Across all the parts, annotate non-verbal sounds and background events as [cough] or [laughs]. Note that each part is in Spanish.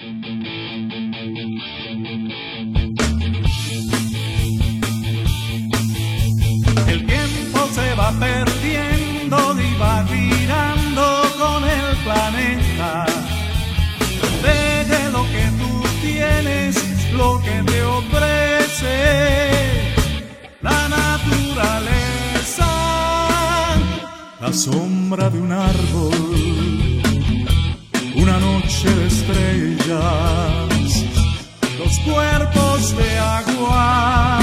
El tiempo se va perdiendo y va girando con el planeta. Deje lo que tú tienes, lo que te ofrece la naturaleza. La sombra de un árbol, noche de estrellas, los cuerpos de agua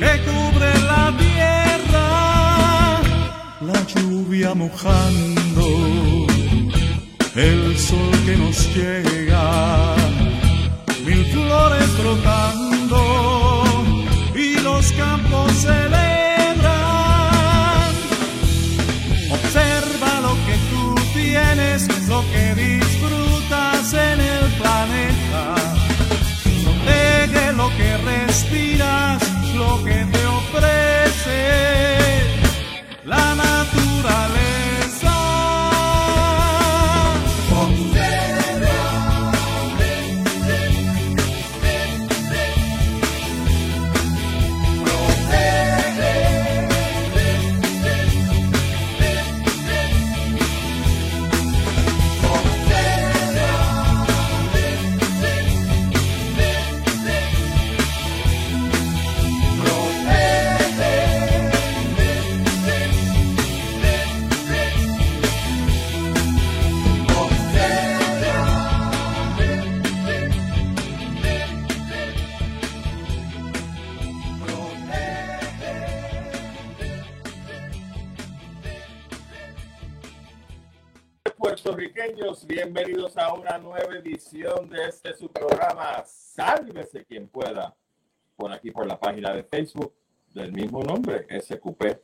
que cubre la tierra, la lluvia mojando, el sol que nos llega, mil flores brotando y los campos celebran. Observa lo que tú tienes, lo que ofrece la naturaleza. Puertorriqueños, bienvenidos a una nueva edición de este su programa Sálvese quien pueda. Por aquí por la página de Facebook del mismo nombre, SQP,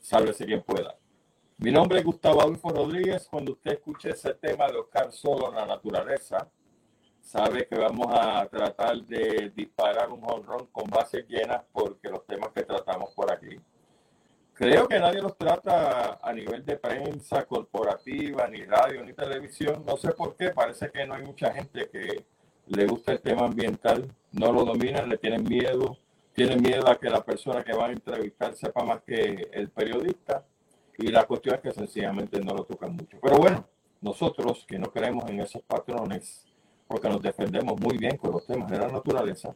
Sálvese quien pueda. Mi nombre es Gustavo Adolfo Rodríguez. Cuando usted escuche ese tema de Oscar Solo, la naturaleza, sabe que vamos a tratar de disparar un honrón con bases llenas porque los temas que tratamos por aquí creo que nadie los trata a nivel de prensa corporativa, ni radio, ni televisión. No sé por qué, parece que no hay mucha gente que le gusta el tema ambiental, no lo dominan, le tienen miedo, tienen miedo a que la persona que va a entrevistar sepa más que el periodista. Y la cuestión es que sencillamente no lo tocan mucho. Pero bueno, nosotros que no creemos en esos patrones, porque nos defendemos muy bien con los temas de la naturaleza,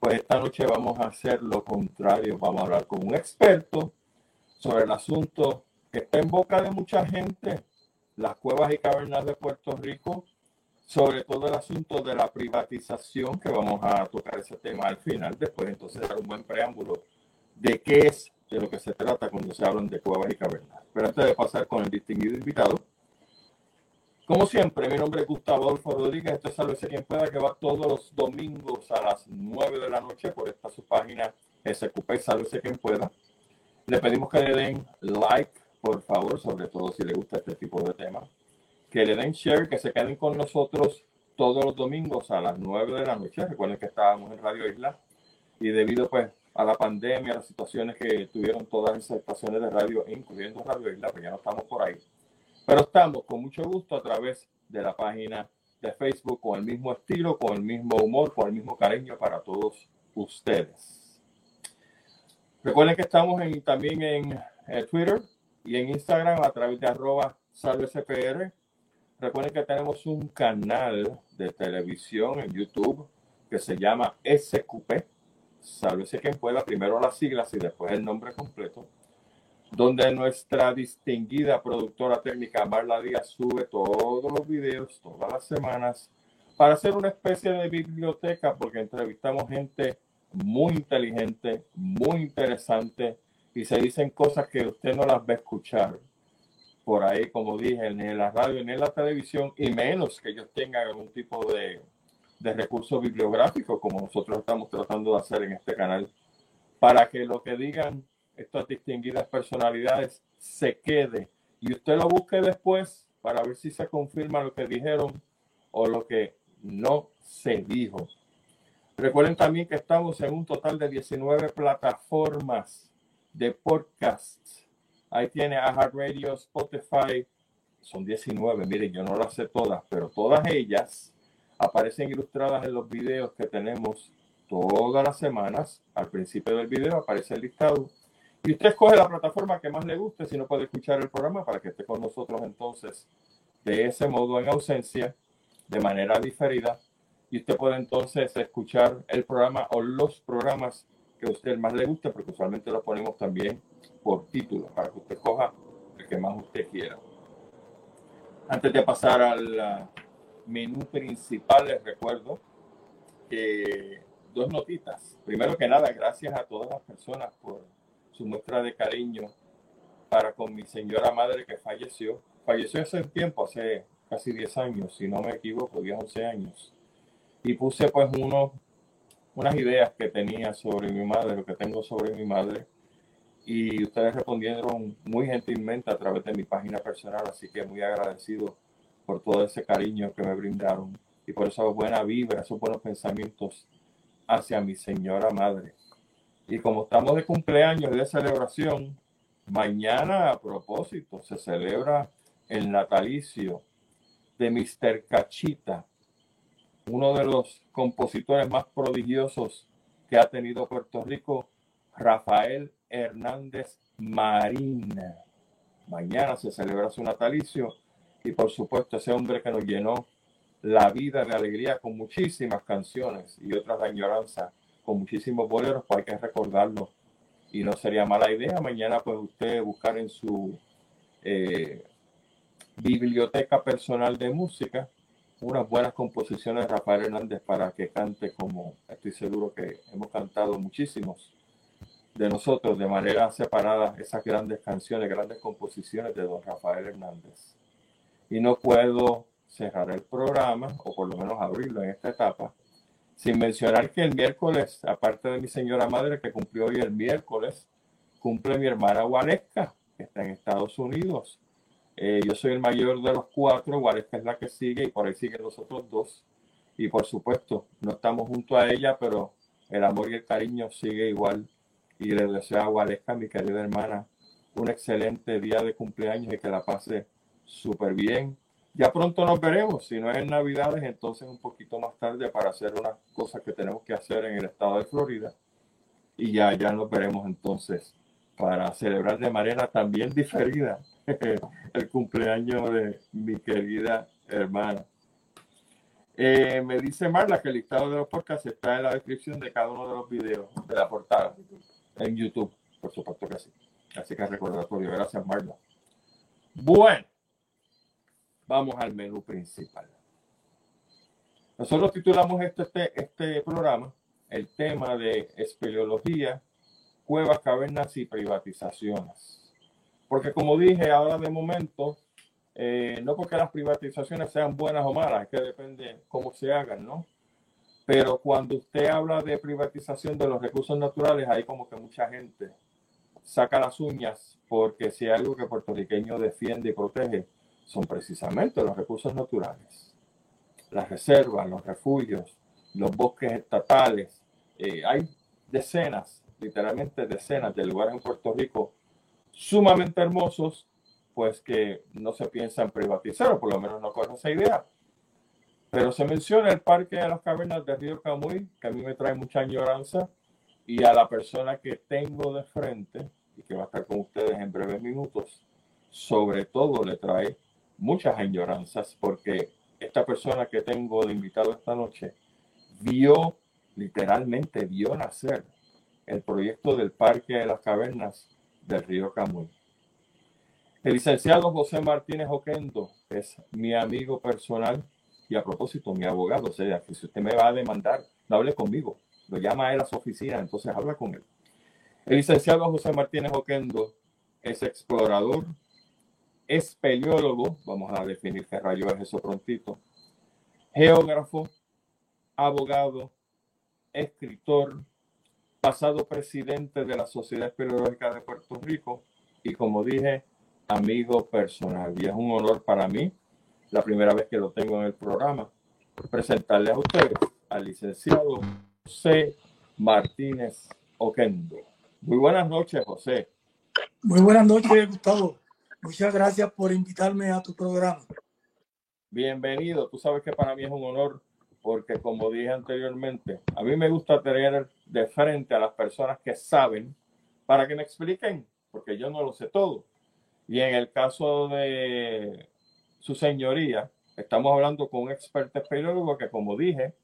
pues esta noche vamos a hacer lo contrario. Vamos a hablar con un experto sobre el asunto que está en boca de mucha gente, las cuevas y cavernas de Puerto Rico, sobre todo el asunto de la privatización, que vamos a tocar ese tema al final, después entonces dar un buen preámbulo de qué es de lo que se trata cuando se hablan de cuevas y cavernas. Pero antes de pasar con el distinguido invitado, como siempre, mi nombre es Gustavo Adolfo Rodríguez, esto es Sálvese Quien Pueda, que va todos los domingos a las 9 de la noche por esta su página SQP, Sálvese Quien Pueda. Le pedimos que le den like, por favor, sobre todo si le gusta este tipo de temas. Que le den share, que se queden con nosotros todos los domingos a las 9 de la noche. Recuerden que estábamos en Radio Isla y debido pues a la pandemia, a las situaciones que tuvieron todas esas estaciones de radio, incluyendo Radio Isla, pues ya no estamos por ahí. Pero estamos con mucho gusto a través de la página de Facebook con el mismo estilo, con el mismo humor, con el mismo cariño para todos ustedes. Recuerden que estamos en, también en eh, Twitter y en Instagram a través de arroba salvecpr. Recuerden que tenemos un canal de televisión en YouTube que se llama SQP. Sálvese quien pueda, primero las siglas y después el nombre completo. Donde nuestra distinguida productora técnica Marla Díaz sube todos los videos todas las semanas para hacer una especie de biblioteca porque entrevistamos gente muy inteligente, muy interesante y se dicen cosas que usted no las va a escuchar por ahí, como dije, en la radio ni en la televisión, y menos que ellos tengan algún tipo de, de recurso bibliográfico como nosotros estamos tratando de hacer en este canal, para que lo que digan estas distinguidas personalidades se quede y usted lo busque después para ver si se confirma lo que dijeron o lo que no se dijo. Recuerden también que estamos en un total de 19 plataformas de podcast. Ahí tiene Radio, Spotify, son 19, miren, yo no las sé todas, pero todas ellas aparecen ilustradas en los videos que tenemos todas las semanas. Al principio del video aparece el listado. Y usted escoge la plataforma que más le guste si no puede escuchar el programa para que esté con nosotros entonces de ese modo en ausencia, de manera diferida. Y usted puede entonces escuchar el programa o los programas que a usted más le guste, porque usualmente lo ponemos también por título, para que usted coja el que más usted quiera. Antes de pasar al menú principal, les recuerdo que dos notitas. Primero que nada, gracias a todas las personas por su muestra de cariño para con mi señora madre que falleció. Falleció hace tiempo, hace casi 10 años, si no me equivoco, 10, 11 años. Y puse pues uno, unas ideas que tenía sobre mi madre, lo que tengo sobre mi madre. Y ustedes respondieron muy gentilmente a través de mi página personal, así que muy agradecido por todo ese cariño que me brindaron y por esa buena vibra, esos buenos pensamientos hacia mi señora madre. Y como estamos de cumpleaños de celebración, mañana a propósito se celebra el natalicio de Mr. Cachita, uno de los compositores más prodigiosos que ha tenido Puerto Rico, Rafael Hernández Marina. Mañana se celebra su natalicio y por supuesto ese hombre que nos llenó la vida de alegría con muchísimas canciones y otras de añoranza, con muchísimos boleros, pues hay que recordarlo. Y no sería mala idea mañana pues usted buscar en su eh, biblioteca personal de música unas buenas composiciones de Rafael Hernández para que cante como estoy seguro que hemos cantado muchísimos de nosotros de manera separada esas grandes canciones, grandes composiciones de don Rafael Hernández. Y no puedo cerrar el programa, o por lo menos abrirlo en esta etapa, sin mencionar que el miércoles, aparte de mi señora madre que cumplió hoy el miércoles, cumple mi hermana Waleska, que está en Estados Unidos. Eh, yo soy el mayor de los cuatro, Waleska es la que sigue y por ahí siguen los otros dos. Y por supuesto, no estamos junto a ella, pero el amor y el cariño sigue igual. Y le deseo a Waleska, mi querida hermana, un excelente día de cumpleaños y que la pase súper bien. Ya pronto nos veremos, si no es en Navidades, entonces un poquito más tarde para hacer unas cosas que tenemos que hacer en el estado de Florida. Y ya, ya nos veremos entonces para celebrar de manera también diferida [laughs] el cumpleaños de mi querida hermana. Eh, me dice Marla que el listado de los podcasts está en la descripción de cada uno de los videos de la portada en YouTube, por supuesto que sí. Así que recordatorio. Gracias, Marla. Bueno, vamos al menú principal. Nosotros titulamos este, este, este programa el tema de espeleología, cuevas, cavernas y privatizaciones. Porque como dije, ahora de momento, eh, no porque las privatizaciones sean buenas o malas, es que depende cómo se hagan, ¿no? Pero cuando usted habla de privatización de los recursos naturales, hay como que mucha gente saca las uñas porque si hay algo que puertorriqueño defiende y protege, son precisamente los recursos naturales. Las reservas, los refugios, los bosques estatales. Eh, hay decenas, literalmente decenas de lugares en Puerto Rico sumamente hermosos, pues que no se piensa en privatizar, o por lo menos no con esa idea. Pero se menciona el Parque de las Cavernas de Río Camuy, que a mí me trae mucha añoranza, y a la persona que tengo de frente, y que va a estar con ustedes en breves minutos, sobre todo le trae muchas añoranzas, porque esta persona que tengo de invitado esta noche vio, literalmente vio nacer el proyecto del Parque de las Cavernas del río Camuy. El licenciado José Martínez Oquendo es mi amigo personal y a propósito, mi abogado. O sea, que si usted me va a demandar, no hable conmigo. Lo llama a él a su oficina, entonces habla con él. El licenciado José Martínez Oquendo es explorador, espeleólogo, vamos a definir qué rayo es eso prontito, geógrafo, abogado, escritor, pasado presidente de la Sociedad Espeleológica de Puerto Rico y como dije, amigo personal. Y es un honor para mí, la primera vez que lo tengo en el programa, presentarle a ustedes al licenciado José Martínez Oquendo. Muy buenas noches, José. Muy buenas noches, Gustavo. Muchas gracias por invitarme a tu programa. Bienvenido. Tú sabes que para mí es un honor porque como dije anteriormente, a mí me gusta tener de frente a las personas que saben para que me expliquen, porque yo no lo sé todo. Y en el caso de su señoría, estamos hablando con un experto espeleólogo que, como dije,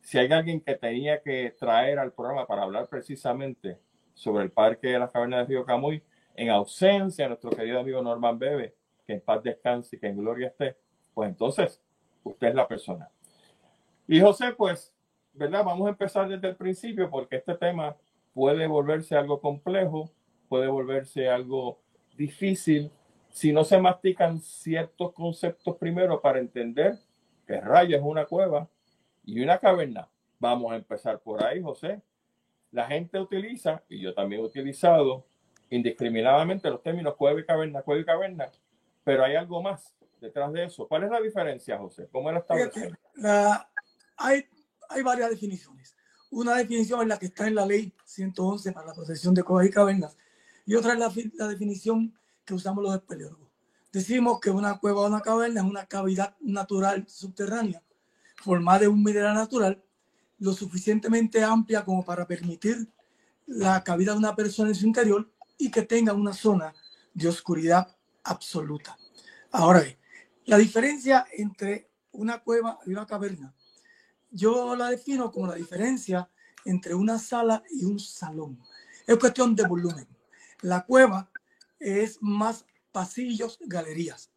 si hay alguien que tenía que traer al programa para hablar precisamente sobre el parque de las cavernas de Río Camuy, en ausencia de nuestro querido amigo Norman Bebe, que en paz descanse y que en gloria esté, pues entonces usted es la persona. Y José, pues, ¿verdad? Vamos a empezar desde el principio porque este tema puede volverse algo complejo, puede volverse algo difícil si no se mastican ciertos conceptos primero para entender que rayo es una cueva y una caverna. Vamos a empezar por ahí, José. La gente utiliza, y yo también he utilizado indiscriminadamente los términos cueva y caverna, cueva y caverna, pero hay algo más detrás de eso. ¿Cuál es la diferencia, José? ¿Cómo la establecemos? La, hay, hay varias definiciones. Una definición es la que está en la ley 111 para la protección de cuevas y cavernas y otra es la, la definición que usamos los espeleólogos. Decimos que una cueva o una caverna es una cavidad natural subterránea formada de un mineral natural lo suficientemente amplia como para permitir la cavidad de una persona en su interior y que tenga una zona de oscuridad absoluta. Ahora bien, la diferencia entre una cueva y una caverna yo la defino como la diferencia entre una sala y un salón. Es cuestión de volumen. La cueva es más pasillos, galerías.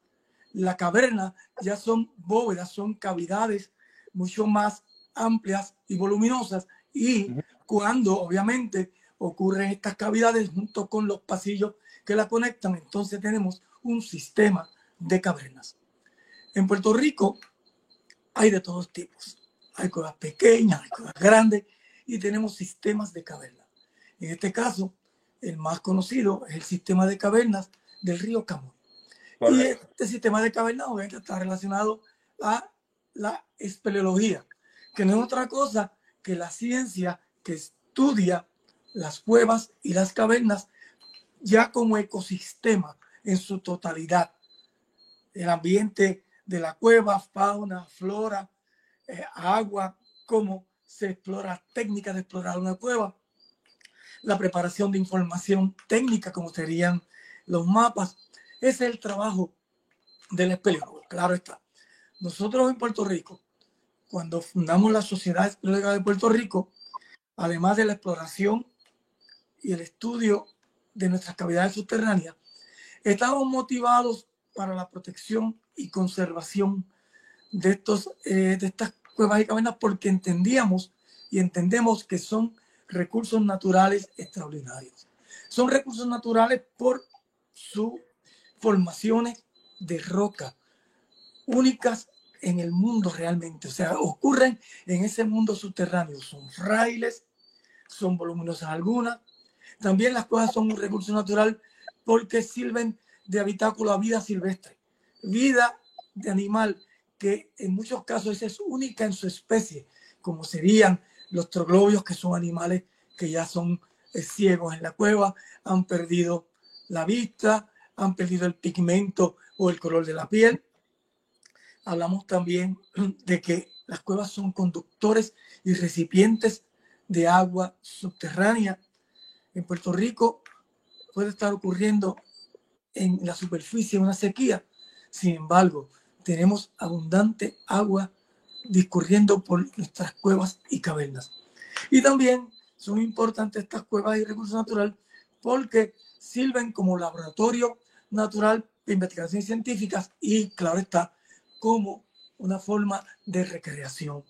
La caverna ya son bóvedas, son cavidades mucho más amplias y voluminosas. Y cuando obviamente ocurren estas cavidades junto con los pasillos que la conectan, entonces tenemos un sistema de cavernas. En Puerto Rico hay de todos tipos hay cuevas pequeñas, hay cuevas grandes y tenemos sistemas de cavernas. En este caso, el más conocido es el sistema de cavernas del río Camuy. Y este sistema de cavernas obviamente está relacionado a la espeleología, que no es otra cosa que la ciencia que estudia las cuevas y las cavernas ya como ecosistema en su totalidad. El ambiente de la cueva, fauna, flora, agua, cómo se explora técnicas de explorar una cueva, la preparación de información técnica, como serían los mapas. Ese es el trabajo del espeleólogo, claro está. Nosotros en Puerto Rico, cuando fundamos la Sociedad Espeleóloga de Puerto Rico, además de la exploración y el estudio de nuestras cavidades subterráneas, estamos motivados para la protección y conservación de, estos, eh, de estas cuevas y cavernas porque entendíamos y entendemos que son recursos naturales extraordinarios. Son recursos naturales por sus formaciones de roca únicas en el mundo realmente. O sea, ocurren en ese mundo subterráneo. Son frailes, son voluminosas algunas. También las cuevas son un recurso natural porque sirven de habitáculo a vida silvestre, vida de animal en muchos casos es única en su especie, como serían los troglobios, que son animales que ya son eh, ciegos en la cueva, han perdido la vista, han perdido el pigmento o el color de la piel. Hablamos también [clears throat] de que las cuevas son conductores y recipientes de agua subterránea. En Puerto Rico puede estar ocurriendo en la superficie una sequía. Sin embargo, tenemos abundante agua discurriendo por nuestras cuevas y cavernas. Y también son importantes estas cuevas y recursos naturales porque sirven como laboratorio natural de investigaciones científicas y, claro está, como una forma de recreación.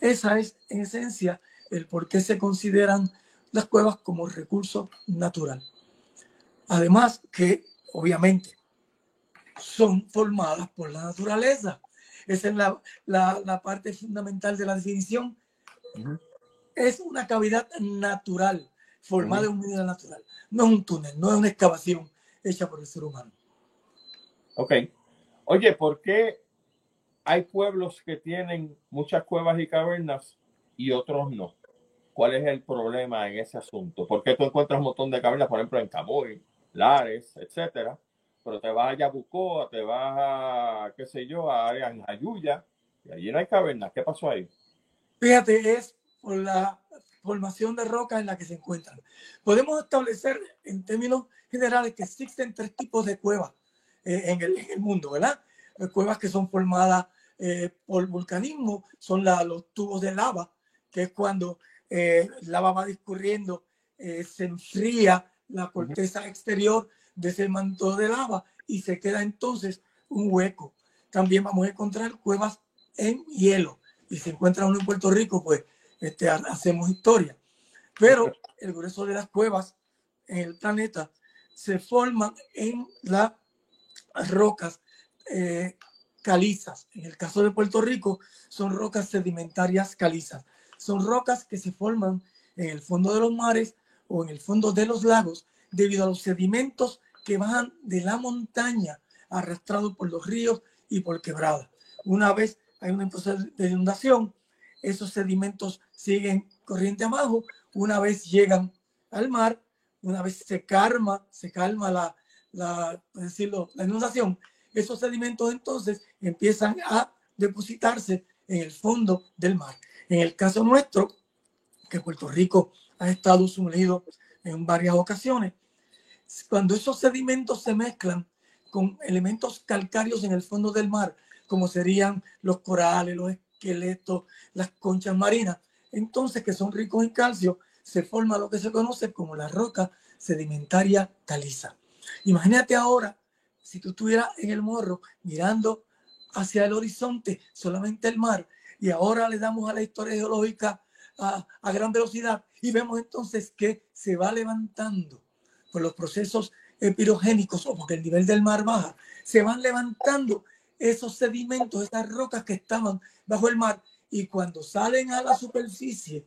Esa es, en esencia, el por qué se consideran las cuevas como recurso natural. Además que, obviamente, son formadas por la naturaleza. Esa es la, la, la parte fundamental de la definición. Es una cavidad natural, formada de un mineral natural. No es un túnel, no es una excavación hecha por el ser humano. Ok. Oye, ¿por qué hay pueblos que tienen muchas cuevas y cavernas y otros no? ¿Cuál es el problema en ese asunto? ¿Por qué tú encuentras un montón de cavernas, por ejemplo, en Camuy, Lares, etcétera? Pero te vas a Yabucoa, te vas a, qué sé yo, a Ayuya, y allí no hay cavernas. ¿Qué pasó ahí? Fíjate, es por la formación de roca en la que se encuentran. Podemos establecer en términos generales que existen tres tipos de cuevas eh, en, el, en, el, mundo, ¿verdad? Eh, cuevas que son formadas eh, por vulcanismo, son la, los tubos de lava, que es cuando eh, lava va discurriendo, eh, se enfría la corteza exterior de ese manto de lava y se queda entonces un hueco. También vamos a encontrar cuevas en hielo. Y si encuentra uno en Puerto Rico, pues este, hacemos historia. Pero el grueso de las cuevas en el planeta se forman en las rocas eh, calizas. En el caso de Puerto Rico, son rocas sedimentarias calizas. Son rocas que se forman en el fondo de los mares o en el fondo de los lagos debido a los sedimentos que bajan de la montaña arrastrados por los ríos y por quebradas. Una vez hay un proceso de inundación, esos sedimentos siguen corriente abajo, una vez llegan al mar, una vez se calma, se calma la, la, decirlo, la inundación, esos sedimentos entonces empiezan a depositarse en el fondo del mar. En el caso nuestro, que Puerto Rico ha estado sumergido en varias ocasiones, cuando esos sedimentos se mezclan con elementos calcáreos en el fondo del mar, como serían los corales, los esqueletos, las conchas marinas, entonces que son ricos en calcio, se forma lo que se conoce como la roca sedimentaria caliza. Imagínate ahora si tú estuvieras en el morro mirando hacia el horizonte, solamente el mar, y ahora le damos a la historia geológica a, a gran velocidad y vemos entonces que se va levantando por los procesos pirogénicos o porque el nivel del mar baja, se van levantando esos sedimentos, esas rocas que estaban bajo el mar y cuando salen a la superficie,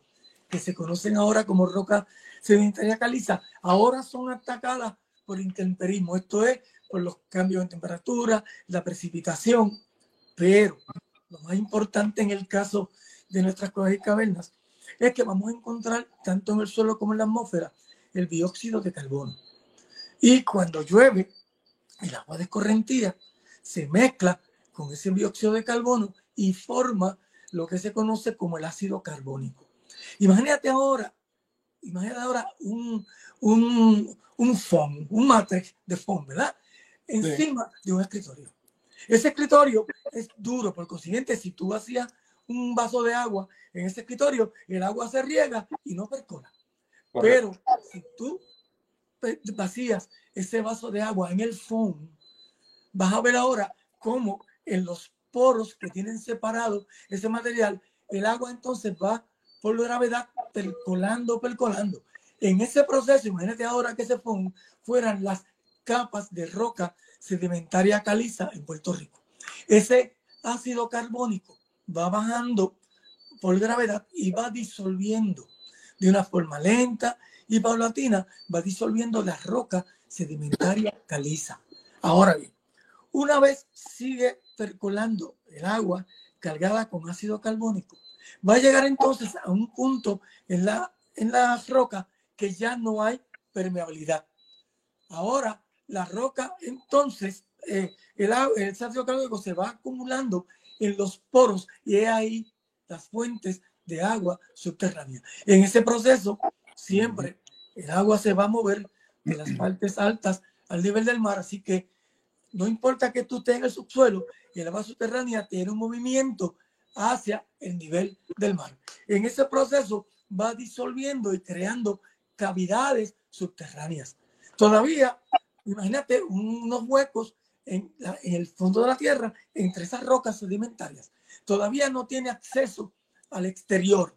que se conocen ahora como roca sedimentaria caliza, ahora son atacadas por intemperismo, esto es por los cambios en temperatura, la precipitación, pero lo más importante en el caso de nuestras cuevas y cavernas es que vamos a encontrar tanto en el suelo como en la atmósfera el dióxido de carbono. Y cuando llueve, el agua descorrentida se mezcla con ese dióxido de carbono y forma lo que se conoce como el ácido carbónico. Imagínate ahora, imagínate ahora un, un, un foam, un matrix de foam, ¿verdad? Encima de un escritorio. Ese escritorio es duro, por consiguiente, si tú hacías un vaso de agua en ese escritorio, el agua se riega y no percola. Pero si tú vacías ese vaso de agua en el foam, vas a ver ahora cómo en los poros que tienen separado ese material, el agua entonces va por gravedad percolando, percolando. En ese proceso, imagínate ahora que ese foam fueran las capas de roca sedimentaria caliza en Puerto Rico. Ese ácido carbónico va bajando por gravedad y va disolviendo de una forma lenta y paulatina, va disolviendo la roca sedimentaria caliza. Ahora bien, una vez sigue percolando el agua cargada con ácido carbónico, va a llegar entonces a un punto en la, en la roca que ya no hay permeabilidad. Ahora la roca, entonces eh, el, el ácido carbónico se va acumulando en los poros y es ahí las fuentes de agua subterránea. En ese proceso, siempre el agua se va a mover de las partes altas al nivel del mar, así que no importa que tú estés en el subsuelo y el agua subterránea tiene un movimiento hacia el nivel del mar. En ese proceso va disolviendo y creando cavidades subterráneas. Todavía imagínate unos huecos en, el fondo de la tierra entre esas rocas sedimentarias. Todavía no tiene acceso al exterior.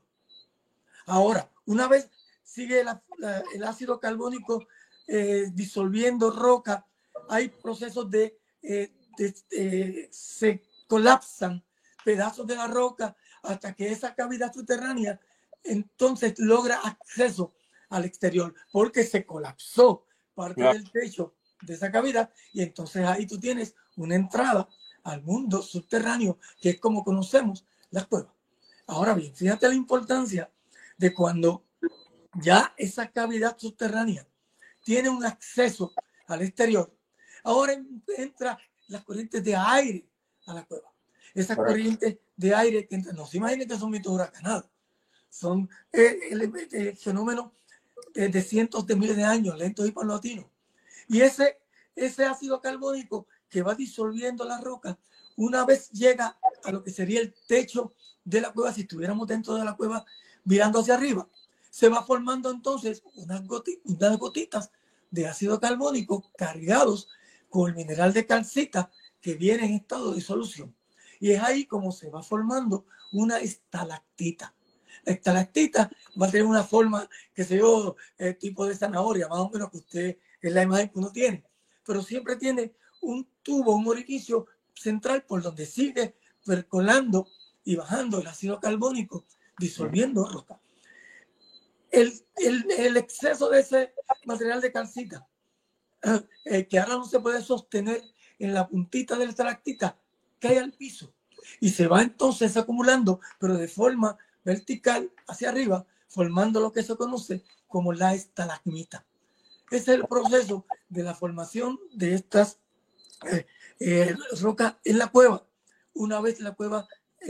Ahora, una vez sigue el ácido carbónico eh, disolviendo roca, hay procesos de, eh, de, se colapsan pedazos de la roca hasta que esa cavidad subterránea entonces logra acceso al exterior porque se colapsó parte del techo de esa cavidad y entonces ahí tú tienes una entrada al mundo subterráneo que es como conocemos las cuevas. Ahora bien, fíjate la importancia de cuando ya esa cavidad subterránea tiene un acceso al exterior. Ahora entra las corrientes de aire a la cueva. Esas corrientes de aire que no se imaginen que son mitos huracanados. Son eh, el, fenómeno de, cientos de miles de años, lentos y paulatinos. Y ese, ese ácido carbónico que va disolviendo la roca, una vez llega a lo que sería el techo de la cueva, si estuviéramos dentro de la cueva mirando hacia arriba, se va formando entonces unas, gotitas, gotitas de ácido carbónico cargados con el mineral de calcita que viene en estado de solución. Y es ahí como se va formando una estalactita. La estalactita va a tener una forma, que se yo, el tipo de zanahoria, más o menos que usted es la imagen que uno tiene. Pero siempre tiene un tubo, un orificio central por donde sigue percolando y bajando el ácido carbónico, disolviendo roca. El, exceso de ese material de calcita, eh, que ahora no se puede sostener en la puntita de la cae al piso y se va entonces acumulando, pero de forma vertical hacia arriba, formando lo que se conoce como la estalagmita. Ese es el proceso de la formación de estas eh, eh, rocas en la cueva, una vez la cueva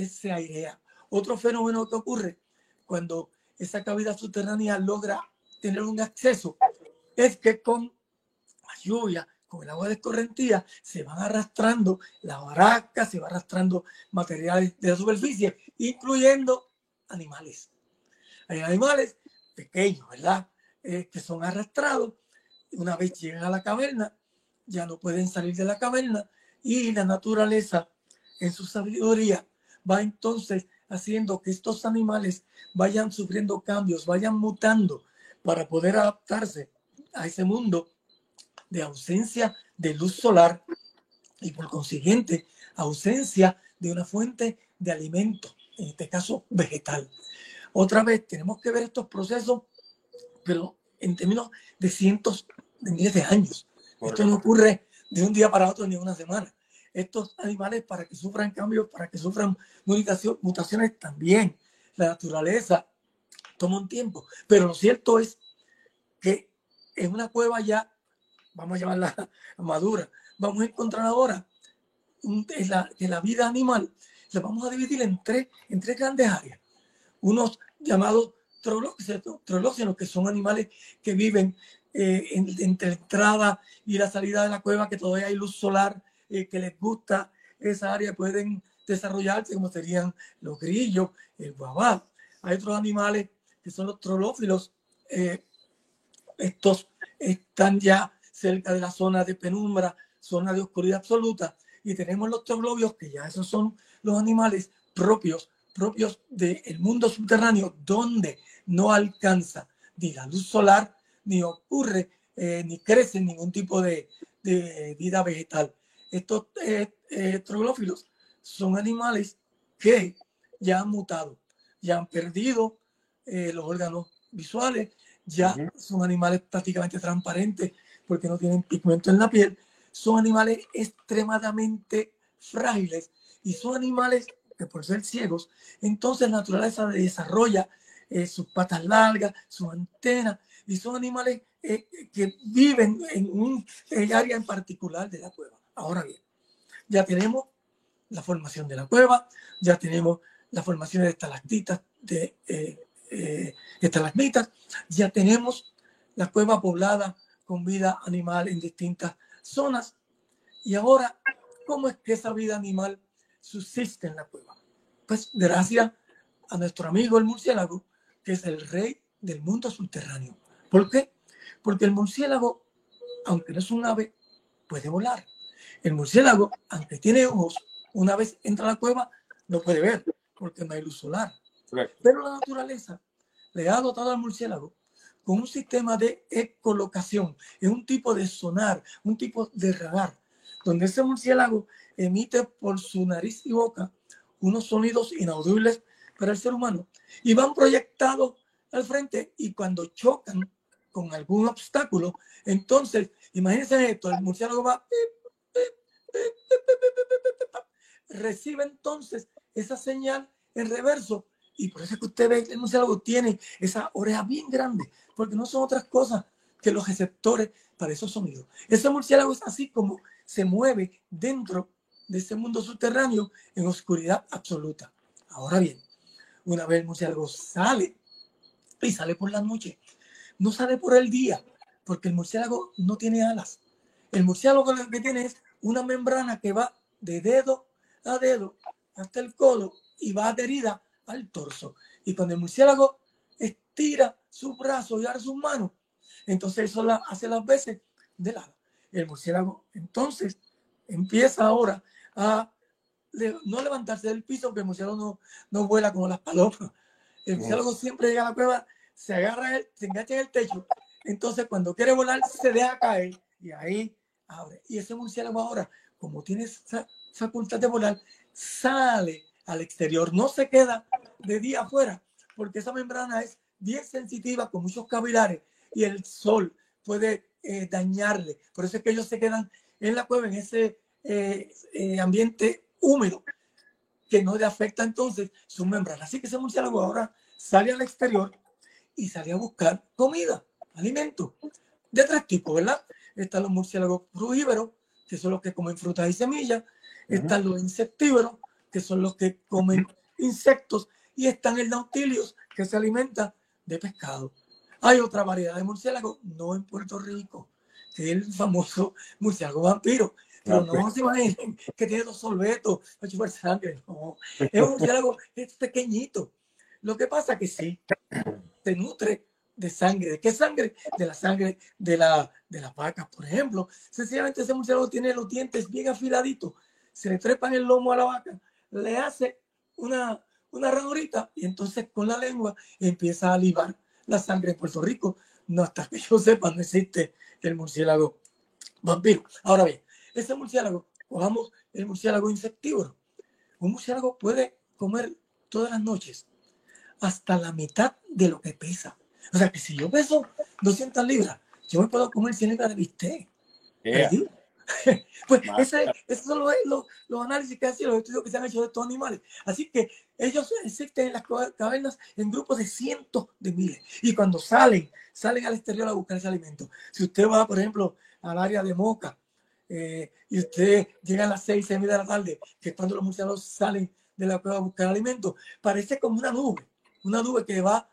se airea. Otro fenómeno que ocurre cuando esa cavidad subterránea logra tener un acceso es que con la lluvia, con el agua de escorrentía, se van arrastrando la baracas, se va arrastrando materiales de la superficie, incluyendo animales. Hay animales pequeños, ¿verdad? Eh, que son arrastrados. Una vez llegan a la caverna, ya no pueden salir de la caverna y la naturaleza, en su sabiduría, va entonces haciendo que estos animales vayan sufriendo cambios, vayan mutando para poder adaptarse a ese mundo de ausencia de luz solar y por consiguiente ausencia de una fuente de alimento, en este caso vegetal. Otra vez tenemos que ver estos procesos, pero en términos de cientos de miles de años. Esto no ocurre de un día para otro ni una semana. Estos animales para que sufran cambios, para que sufran mutaciones también. La naturaleza toma un tiempo. Pero lo cierto es que en una cueva ya, vamos a llamarla [laughs] madura, vamos a encontrar ahora en la, la vida animal, la vamos a dividir en tres, en tres grandes áreas. Unos llamados trolóxenos, que son animales que viven eh, entre la entrada y la salida de la cueva, que todavía hay luz solar, eh, que les gusta esa área, pueden desarrollarse, como serían los grillos, el guabá. Hay otros animales que son los trolófilos. Eh, estos están ya cerca de la zona de penumbra, zona de oscuridad absoluta. Y tenemos los troglobios, que ya esos son los animales propios, propios del mundo subterráneo, donde no alcanza ni la luz solar, ni ocurre, eh, ni crece ningún tipo de, de vida vegetal. Estos eh, eh, troglófilos son animales que ya han mutado, ya han perdido los órganos visuales, ya son animales prácticamente transparentes porque no tienen pigmento en la piel, son animales extremadamente frágiles y son animales que por ser ciegos, entonces la naturaleza desarrolla eh, sus patas largas, sus antenas, y son animales eh, que viven en un área en particular de la cueva. Ahora bien, ya tenemos la formación de la cueva, ya tenemos la formación de estalactitas, de eh, eh, estalagmitas, ya tenemos la cueva poblada con vida animal en distintas zonas. Y ahora, ¿cómo es que esa vida animal subsiste en la cueva? Pues gracias a nuestro amigo el murciélago, que es el rey del mundo subterráneo. ¿Por qué? Porque el murciélago, aunque no es un ave, puede volar. El murciélago, aunque tiene ojos, una vez entra a la cueva, no puede ver porque no hay luz solar. Pero la naturaleza le ha dotado al murciélago con un sistema de ecolocación, es un tipo de sonar, un tipo de radar, donde ese murciélago emite por su nariz y boca unos sonidos inaudibles para el ser humano y van proyectados al frente y cuando chocan con algún obstáculo, entonces, imagínense esto, el murciélago va recibe entonces esa señal en reverso. Y por eso es que usted ve que el murciélago tiene esa oreja bien grande, porque no son otras cosas que los receptores para esos sonidos. Ese murciélago es así como se mueve dentro de ese mundo subterráneo en oscuridad absoluta. Ahora bien, una vez el murciélago sale y sale por la noche, no sale por el día, porque el murciélago no tiene alas. El murciélago lo que tiene es una membrana que va de dedo a dedo hasta el codo y va adherida al torso. Y cuando el murciélago estira su brazo y abre sus manos, entonces eso hace las veces de lado. El murciélago entonces empieza ahora a no levantarse del piso, porque el murciélago no, no vuela como las palomas. El murciélago siempre llega a la cueva, se agarra, se engancha en el techo, entonces cuando quiere volar se deja caer y ahí abre. Y ese murciélago ahora, como tiene esa facultad de volar, sale al exterior, no se queda de día afuera, porque esa membrana es bien sensitiva, con muchos capilares, y el sol puede eh, dañarle. Por eso es que ellos se quedan en la cueva, en ese eh, eh, ambiente húmedo, que no le afecta entonces su membrana. Así que ese murciélago ahora sale al exterior y sale a buscar comida, alimento, de tres tipos, ¿verdad? Están los murciélagos frugívoros, que son los que comen frutas y semillas, están los insectívoros, que son los que comen insectos, y están el nautilius, que se alimenta de pescado. Hay otra variedad de murciélagos, no en Puerto Rico, que es el famoso murciélago vampiro. Pero ah, no pues. se imaginen que tiene dos sorbetos para chupar sangre. No, es un [laughs] murciélago es pequeñito. Lo que pasa que sí, se nutre de sangre. ¿De qué sangre? De la sangre de la, de las vacas, por ejemplo. Sencillamente ese murciélago tiene los dientes bien afiladitos. Se le trepan el lomo a la vaca, le hace una, una ranurita y entonces con la lengua empieza a libar la sangre en Puerto Rico. No, hasta que yo sepa, no existe el murciélago vampiro. Ahora bien, ese murciélago, cojamos el murciélago insectívoro. Un murciélago puede comer todas las noches hasta la mitad de lo que pesa. O sea que si yo peso 200 libras, yo me puedo comer 100 libras de bistec. [laughs] pues ese, esos son los, los, análisis que hacen los estudios que se han hecho de estos animales. Así que ellos existen en las cavernas en grupos de cientos de miles. Y cuando salen, salen al exterior a buscar ese alimento. Si usted va, por ejemplo, al área de Moca eh, y usted llega a las 6, 6 de la tarde, que es cuando los murciélagos salen de la cueva a buscar alimento, parece como una nube, una nube que va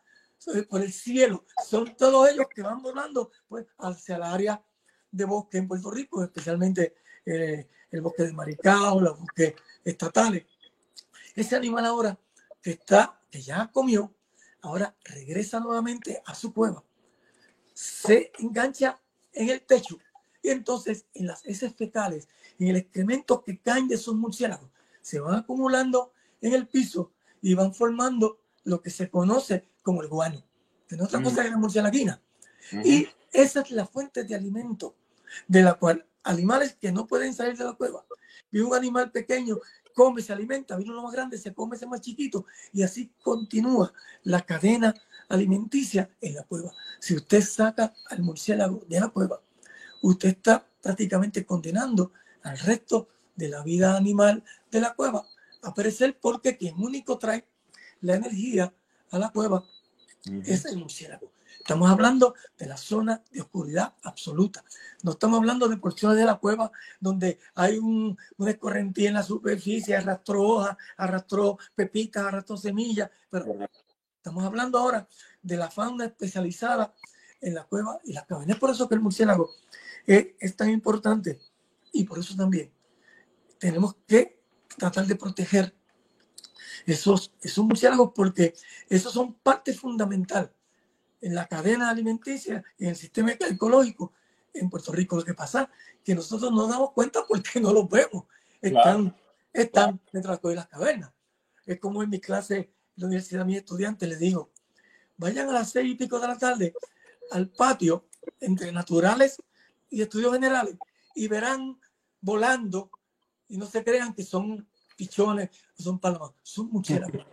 por el cielo. Son todos ellos que van volando pues, hacia el área de bosque en Puerto Rico, especialmente eh, el bosque de Maricao, los bosques estatales. Ese animal ahora que está, que ya comió, ahora regresa nuevamente a su cueva, se engancha en el techo y entonces en las heces fecales, en el excremento que caen de esos murciélagos, se van acumulando en el piso y van formando lo que se conoce como el guano, que no es otra cosa que la murcielaguina. Y esa es la fuente de alimento de la cual animales que no pueden salir de la cueva. Y un animal pequeño come, se alimenta, viene uno más grande, se come ese más chiquito y así continúa la cadena alimenticia en la cueva. Si usted saca al murciélago de la cueva, usted está prácticamente condenando al resto de la vida animal de la cueva a perecer porque quien único trae la energía a la cueva es el murciélago. Estamos hablando de la zona de oscuridad absoluta. No estamos hablando de porciones de la cueva donde hay un, una escorrentía en la superficie, arrastró hojas, arrastró pepitas, arrastró semillas. Pero estamos hablando ahora de la fauna especializada en la cueva y las cavernas. Es por eso que el murciélago es, es tan importante y por eso también tenemos que tratar de proteger esos, esos murciélagos porque esos son parte fundamental en la cadena alimenticia y en el sistema ecológico en Puerto Rico. Lo que pasa que nosotros no damos cuenta porque no los vemos. Están, están dentro de las cavernas. Es como en mi clase en la universidad, a mis estudiantes les digo, vayan a las seis y pico de la tarde al patio entre naturales y estudios generales y verán volando y no se crean que son pichones, son palomas, son murciélagos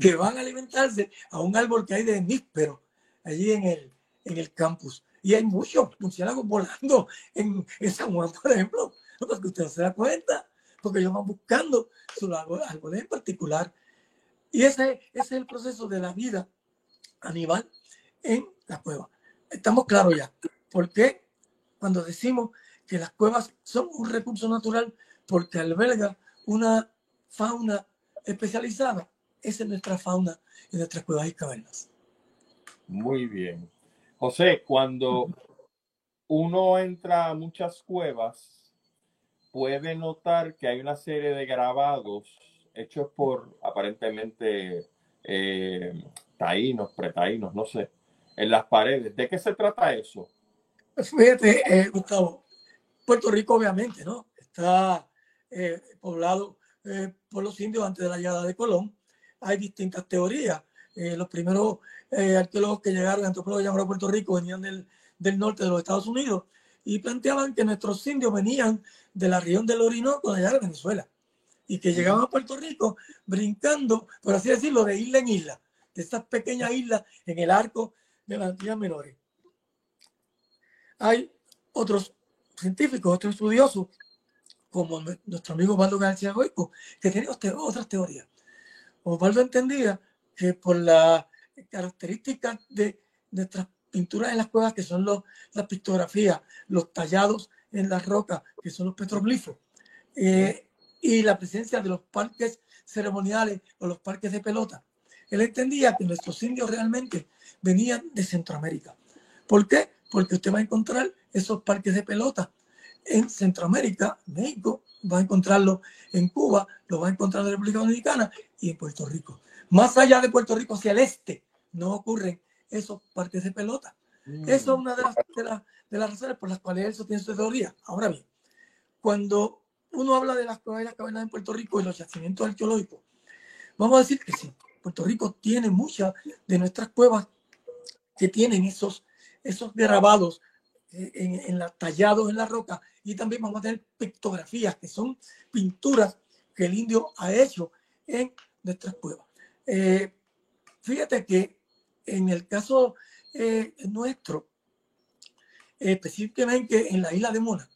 que van a alimentarse a un árbol que hay de níspero allí en el, en el campus. Y hay muchos murciélagos volando en, en San Juan, por ejemplo, porque usted se da cuenta, porque ellos van buscando su árbol en particular. Y ese, ese es el proceso de la vida animal en la cueva. Estamos claros ya. ¿Por qué? Cuando decimos que las cuevas son un recurso natural porque alberga una fauna especializada. esa es nuestra fauna en nuestras cuevas y cavernas. Muy bien. José, cuando uno entra a muchas cuevas, puede notar que hay una serie de grabados hechos por aparentemente eh, taínos, pretaínos, no sé, en las paredes. ¿De qué se trata eso? Fíjate, eh, Gustavo, Puerto Rico obviamente, ¿no? Está eh, poblado eh, por los indios antes de la llegada de Colón. Hay distintas teorías. Eh, los primeros eh, arqueólogos que llegaron, antropólogos llamaron a Puerto Rico, venían del, del norte de los Estados Unidos y planteaban que nuestros indios venían de la región del Orinoco, de allá de Venezuela, y que llegaban a Puerto Rico brincando, por así decirlo, de isla en isla, de estas pequeñas islas en el arco de las Antillas Menores. Hay otros científicos, otros estudiosos, como nuestro amigo Osvaldo García Goico, que tiene otras teorías. Osvaldo entendía que por las características de nuestras pinturas en las cuevas, que son los, las pictografías, los tallados en las rocas, que son los petroglifos, eh, y la presencia de los parques ceremoniales o los parques de pelota. Él entendía que nuestros indios realmente venían de Centroamérica. ¿Por qué? Porque usted va a encontrar esos parques de pelota en Centroamérica, México, va a encontrarlo en Cuba, lo va a encontrar en la República Dominicana y en Puerto Rico. Más allá de Puerto Rico, hacia el este, no ocurren esos parques de pelota. Mm. Eso es una de las, de, las, razones por las cuales eso tiene su teoría. Ahora bien, cuando uno habla de las cavernas en Puerto Rico y los yacimientos arqueológicos, vamos a decir que sí, Puerto Rico tiene muchas de nuestras cuevas que tienen esos, esos grabados en, en la, tallados en la roca y también vamos a tener pictografías que son pinturas que el indio ha hecho en nuestras cuevas. Eh, fíjate que en el caso eh, nuestro, específicamente en la isla de Mona,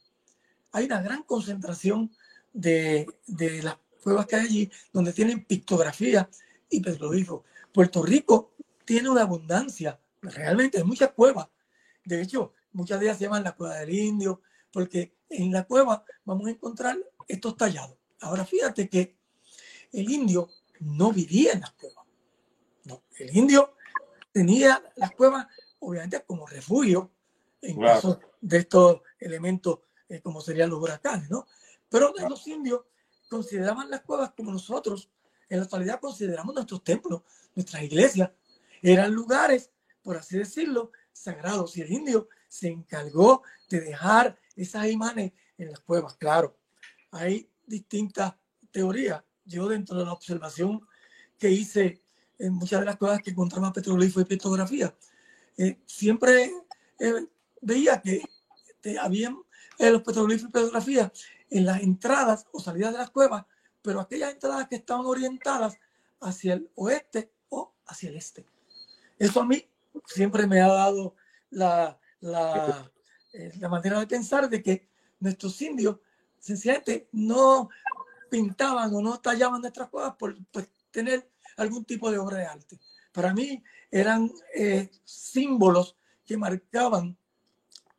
hay una gran concentración de, de las cuevas que hay allí, donde tienen pictografía y petroglifos. Puerto Rico tiene una abundancia, realmente hay muchas cuevas. De hecho, muchas de ellas se llaman la cueva del indio, porque en la cueva vamos a encontrar estos tallados. Ahora fíjate que el indio no vivía en las cuevas. No, el indio tenía las cuevas obviamente como refugio en caso de estos elementos eh, como serían los huracanes, ¿no? Pero los indios consideraban las cuevas como nosotros en la actualidad consideramos nuestros templos, nuestras iglesias. Eran lugares, por así decirlo, sagrados. Y el indio se encargó de dejar esas imágenes en las cuevas. Claro, hay distintas teorías. Yo dentro de la observación que hice en muchas de las cuevas que encontramos petroglifos y pictografía, eh, siempre eh, veía que habían eh, los petroglifos y petrografías en las entradas o salidas de las cuevas, pero aquellas entradas que estaban orientadas hacia el oeste o hacia el este. Eso a mí siempre me ha dado la, la, eh, la manera de pensar de que nuestros indios sencillamente no pintaban o no tallaban nuestras cuevas por pues, tener algún tipo de obra de arte. Para mí eran eh, símbolos que marcaban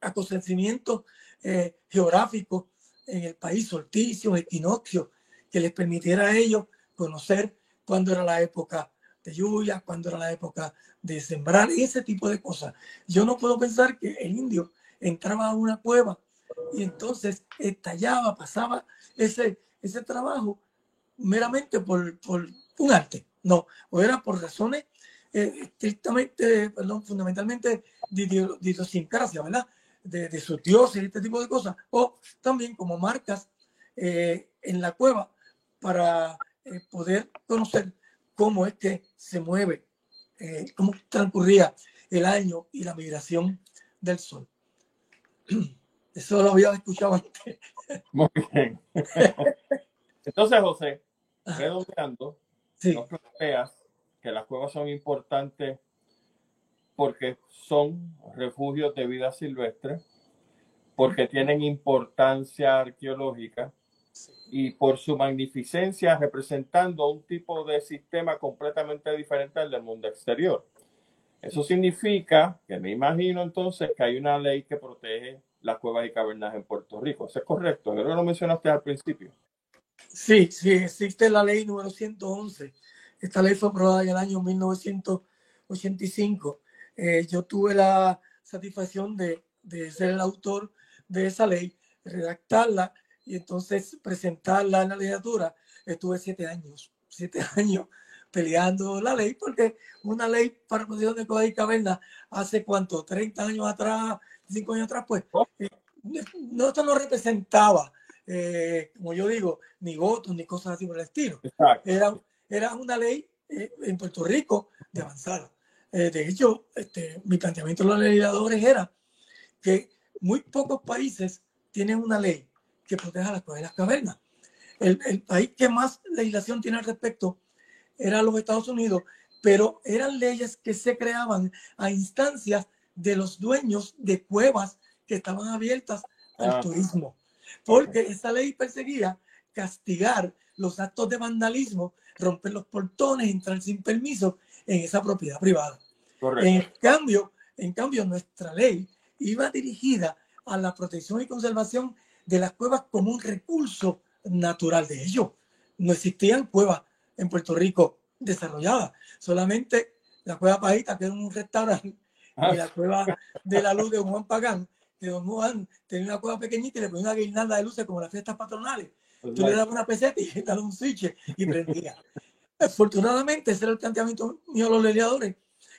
acontecimientos eh, geográficos en el país, solsticios, equinoccios, que les permitiera a ellos conocer cuándo era la época de lluvia, cuándo era la época de sembrar, ese tipo de cosas. Yo no puedo pensar que el indio entraba a una cueva y entonces estallaba, pasaba ese, ese trabajo meramente por, por un arte. No, o era por razones eh, estrictamente, perdón, fundamentalmente de, idiosincrasia, ¿verdad? De, de sus dioses y este tipo de cosas. O también como marcas eh, en la cueva para eh, poder conocer cómo es que se mueve, eh, cómo transcurría el año y la migración del sol. [clears throat] Eso lo había escuchado antes. Muy bien. [laughs] Entonces, José, redondeando, sí. no planteas que las cuevas son importantes porque son refugios de vida silvestre, porque tienen importancia arqueológica y por su magnificencia representando un tipo de sistema completamente diferente al del mundo exterior. Eso significa que me imagino entonces que hay una ley que protege las cuevas y cavernas en Puerto Rico. ¿Eso es correcto? Creo que lo mencionaste al principio. Sí, sí, existe la ley número 111 Esta ley fue aprobada en el año 1985. Eh, yo tuve la satisfacción de, de ser el autor de esa ley, redactarla y entonces presentarla en la legislatura. Estuve siete años, siete [laughs] años peleando la ley, porque una ley para protección de cosas y cavernas hace cuánto, 30 años atrás, 5 años atrás, pues, oh. eh, no, esto no representaba, eh, como yo digo, ni votos ni cosas así por el estilo. Era, era una ley eh, en Puerto Rico de avanzada. de hecho, este, mi planteamiento de los legisladores era que muy pocos países tienen una ley que proteja las cosas y las cavernas. El, el, país que más legislación tiene al respecto eran los Estados Unidos, pero eran leyes que se creaban a instancias de los dueños de cuevas que estaban abiertas al ah. turismo, porque esa ley perseguía castigar los actos de vandalismo, romper los portones, entrar sin permiso en esa propiedad privada. En cambio, en cambio, nuestra ley iba dirigida a la protección y conservación de las cuevas como un recurso natural de ellos. No existían cuevas en Puerto Rico desarrollada. Solamente la cueva Pajita, que es un restaurante, y la cueva de la luz de Juan Pagán, que don Juan tenía una cueva pequeñita y le ponía una guirnalda de luces como las fiestas patronales. Pues Tú le dabas una peseta y [laughs] le un switch y prendía. Afortunadamente, ese era el planteamiento mío de los legisladores,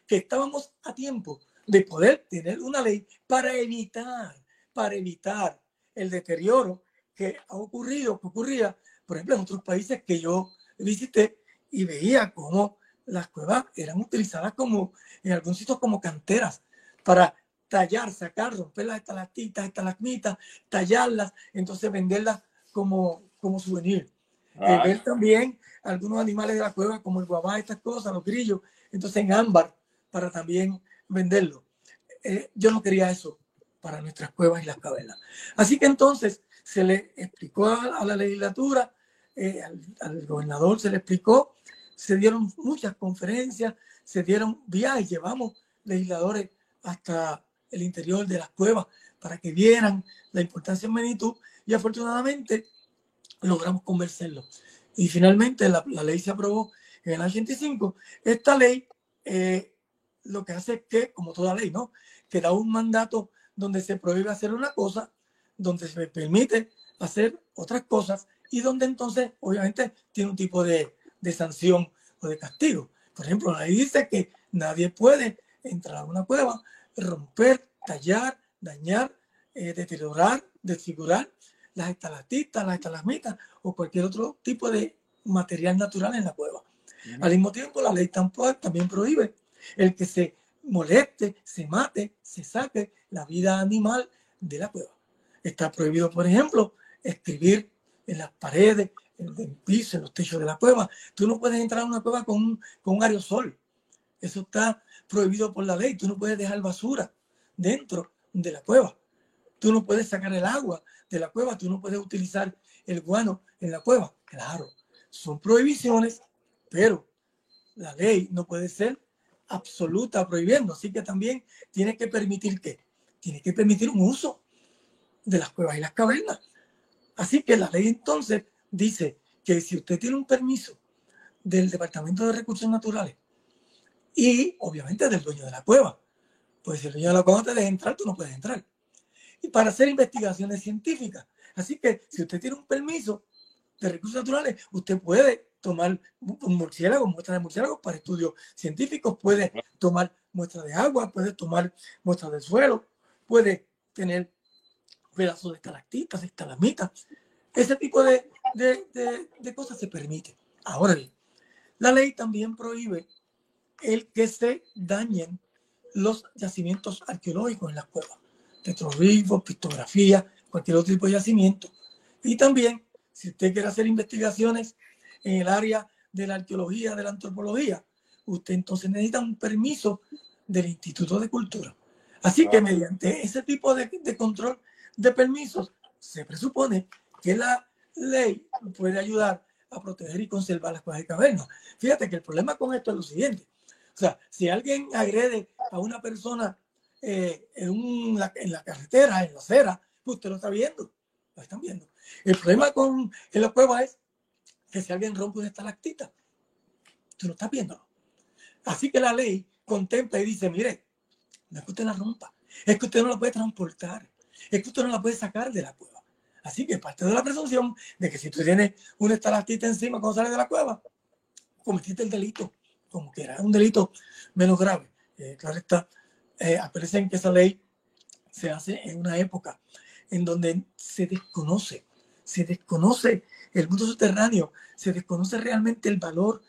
que estábamos a tiempo de poder tener una ley para evitar, para evitar el deterioro que ha ocurrido, que ocurría, por ejemplo, en otros países que yo visité y veía cómo las cuevas eran utilizadas como, en algunos sitios como canteras para tallar, sacar, romper las estalactitas, estalagmitas, tallarlas, entonces venderlas como, como souvenir. Eh, ver también algunos animales de la cueva como el guabá, estas cosas, los grillos, entonces en ámbar para también venderlo. Eh, yo no quería eso para nuestras cuevas y las cavernas. Así que entonces se le explicó a, la legislatura, eh, al, gobernador se le explicó, se dieron muchas conferencias, se dieron viajes, llevamos legisladores hasta el interior de las cuevas para que vieran la importancia en magnitud y afortunadamente logramos convencerlo. Y finalmente la, ley se aprobó en el 85. Esta ley eh, lo que hace es que, como toda ley, ¿no? Que da un mandato donde se prohíbe hacer una cosa, donde se permite hacer otras cosas y donde entonces obviamente tiene un tipo de, de sanción o de castigo. Por ejemplo, ahí dice que nadie puede entrar a una cueva, romper, tallar, dañar, eh, deteriorar, desfigurar las estalactitas, las estalagmitas o cualquier otro tipo de material natural en la cueva. Al mismo tiempo, la ley también prohíbe el que se moleste, se mate, se saque la vida animal de la cueva. Está prohibido, por ejemplo, escribir en las paredes, en el piso, en los techos de la cueva. Tú no puedes entrar a una cueva con un, con un aerosol. Eso está prohibido por la ley. Tú no puedes dejar basura dentro de la cueva. Tú no puedes sacar el agua de la cueva. Tú no puedes utilizar el guano en la cueva. Claro, son prohibiciones, pero la ley no puede ser absoluta prohibiendo. Así que también tiene que permitir que tiene que permitir un uso de las cuevas y las cavernas. Así que la ley entonces dice que si usted tiene un permiso del Departamento de Recursos Naturales y obviamente del dueño de la cueva, pues si el dueño de la cueva te deja entrar, tú no puedes entrar. Y para hacer investigaciones científicas. Así que si usted tiene un permiso de recursos naturales, usted puede tomar un murciélago, muestras de murciélagos para estudios científicos, puede tomar muestras de agua, puede tomar muestras del suelo, puede tener pedazos de estalactitas, estalagmitas. Ese tipo de, de, cosas se permite. Ahora bien, la ley también prohíbe el que se dañen los yacimientos arqueológicos en las cuevas, retroglifos, pictografía, cualquier otro tipo de yacimiento. Y también, si usted quiere hacer investigaciones en el área de la arqueología, de la antropología, usted entonces necesita un permiso del Instituto de Cultura. Así que mediante ese tipo de, de control de permisos, se presupone que la ley puede ayudar a proteger y conservar las cuevas de cavernas. Fíjate que el problema con esto es lo siguiente. O sea, si alguien agrede a una persona eh, en, en, la carretera, en la acera, pues usted lo está viendo. Lo están viendo. El problema con en la cueva es que si alguien rompe una estalactita, Tú no estás viéndolo. Así que la ley contempla y dice, mire, no es que usted la rompa, es que usted no la puede transportar, es que usted no la puede sacar de la cueva. Así que parte de la presunción de que si tú tienes una estalactita encima cuando sales de la cueva, cometiste el delito, como que era un delito menos grave. Eh, claro está, eh, aparecen que esa ley se hace en una época en donde se desconoce, se desconoce el mundo subterráneo, se desconoce realmente el valor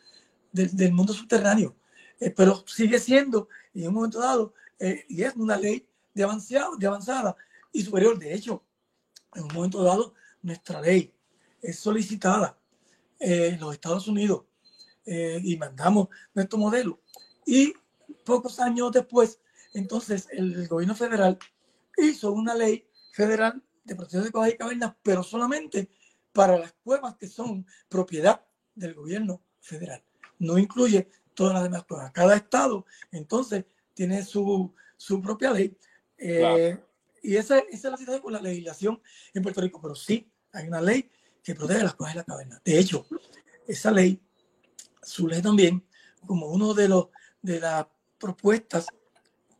del, del mundo subterráneo, eh, pero sigue siendo, en un momento dado, eh, y es una ley de, avanzado, de avanzada y superior. De hecho, en un momento dado, nuestra ley es solicitada en los Estados Unidos y mandamos nuestro modelo. Y pocos años después, entonces el gobierno federal hizo una ley federal de protección de cuevas y cavernas, pero solamente para las cuevas que son propiedad del gobierno federal. No incluye todas las demás cuevas. Cada estado, entonces, tiene su, su propia ley. Eh, y esa, esa, es la situación con la legislación en Puerto Rico. Pero sí, hay una ley que protege las cuevas y las cavernas. De hecho, esa ley surge también como uno de los de las propuestas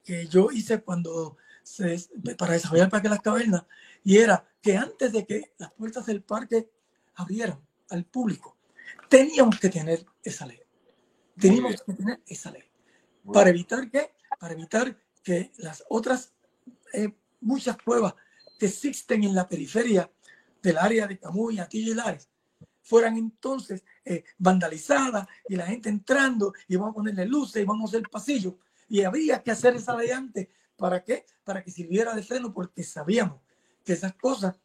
que yo hice cuando se, para desarrollar el Parque de las Cavernas, y era que antes de que las puertas del parque abrieran al público, teníamos que tener esa ley. Teníamos que tener esa ley. para evitar que, para evitar que las otras eh, muchas cuevas que existen en la periferia del área de Camuy, Atillo y Lares fueran entonces eh, vandalizadas y la gente entrando y vamos a ponerle luces y vamos a hacer pasillo. Y había que hacer esa ley antes. ¿Para qué? Para que sirviera de freno porque sabíamos que esas cosas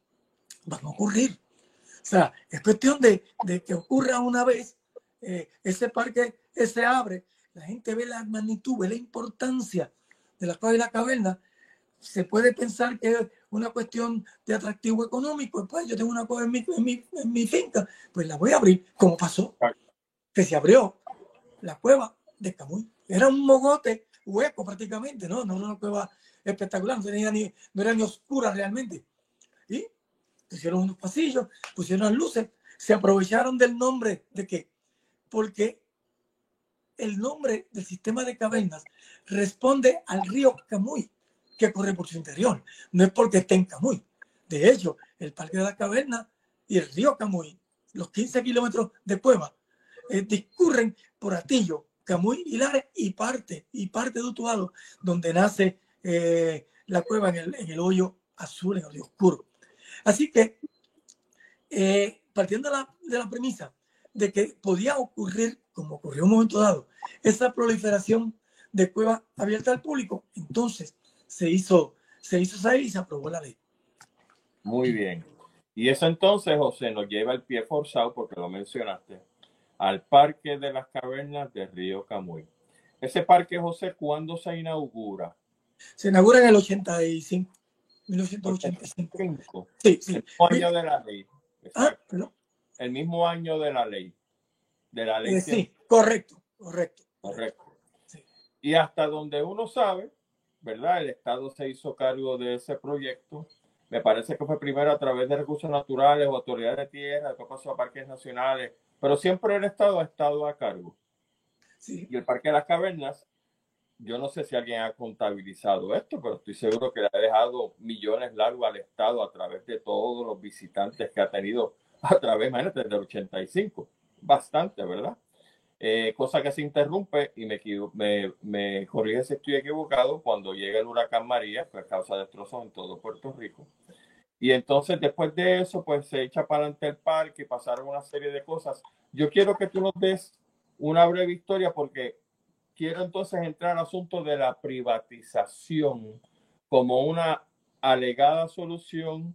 van a ocurrir. O sea, es cuestión de, de que ocurra una vez, eh, ese parque se abre, la gente ve la magnitud, ve la importancia de las cuevas y la caverna, se puede pensar que es una cuestión de atractivo económico. Pues yo tengo una cueva en mi, en mi, en mi finca, pues la voy a abrir, como pasó, que se abrió la cueva de Camuy. Era un mogote hueco prácticamente, ¿no? No era una cueva espectacular, no, tenía ni, no era ni oscura realmente. Y pusieron unos pasillos, pusieron luces, se aprovecharon del nombre de qué? Porque el nombre del sistema de cavernas responde al río Camuy que corre por su interior. No es porque esté en Camuy. De hecho, el Parque de la Caverna y el río Camuy, los 15 kilómetros de cueva, eh, discurren por Atillo, Camuy y Lares y parte, y parte de Utuado, donde nace eh, la cueva en el, hoyo azul, en el hoyo oscuro. Así que, eh, partiendo de la, de la premisa de que podía ocurrir, como ocurrió en un momento dado, esa proliferación de cuevas abiertas al público, entonces se hizo, se hizo esa y se aprobó la ley. Muy bien. Y eso entonces, José, nos lleva el pie forzado, porque lo mencionaste, al Parque de las Cavernas de Río Camuy. Ese parque, José, ¿cuándo se inaugura? Se inaugura en el 85, 1985. Sí, sí. El mismo año de la ley. Ah, El mismo año de la ley. De la ley. Eh, sí, correcto, correcto. Correcto. Sí. Y hasta donde uno sabe, ¿verdad? El Estado se hizo cargo de ese proyecto. Me parece que fue primero a través de recursos naturales o autoridades de tierra, después pasó a parques nacionales, pero siempre el Estado ha estado a cargo. Sí. Y el Parque de las Cavernas, yo no sé si alguien ha contabilizado esto, pero estoy seguro que le ha dejado millones largos al Estado a través de todos los visitantes que ha tenido a través, imagínate, desde el 85. Bastante, ¿verdad? Eh, cosa que se interrumpe y me, me, me corrige si estoy equivocado cuando llega el huracán María, pues causa destrozos en todo Puerto Rico. Y entonces después de eso, pues se echa para adelante el parque y pasaron una serie de cosas. Yo quiero que tú nos des una breve historia porque quiero entonces entrar al asunto de la privatización como una alegada solución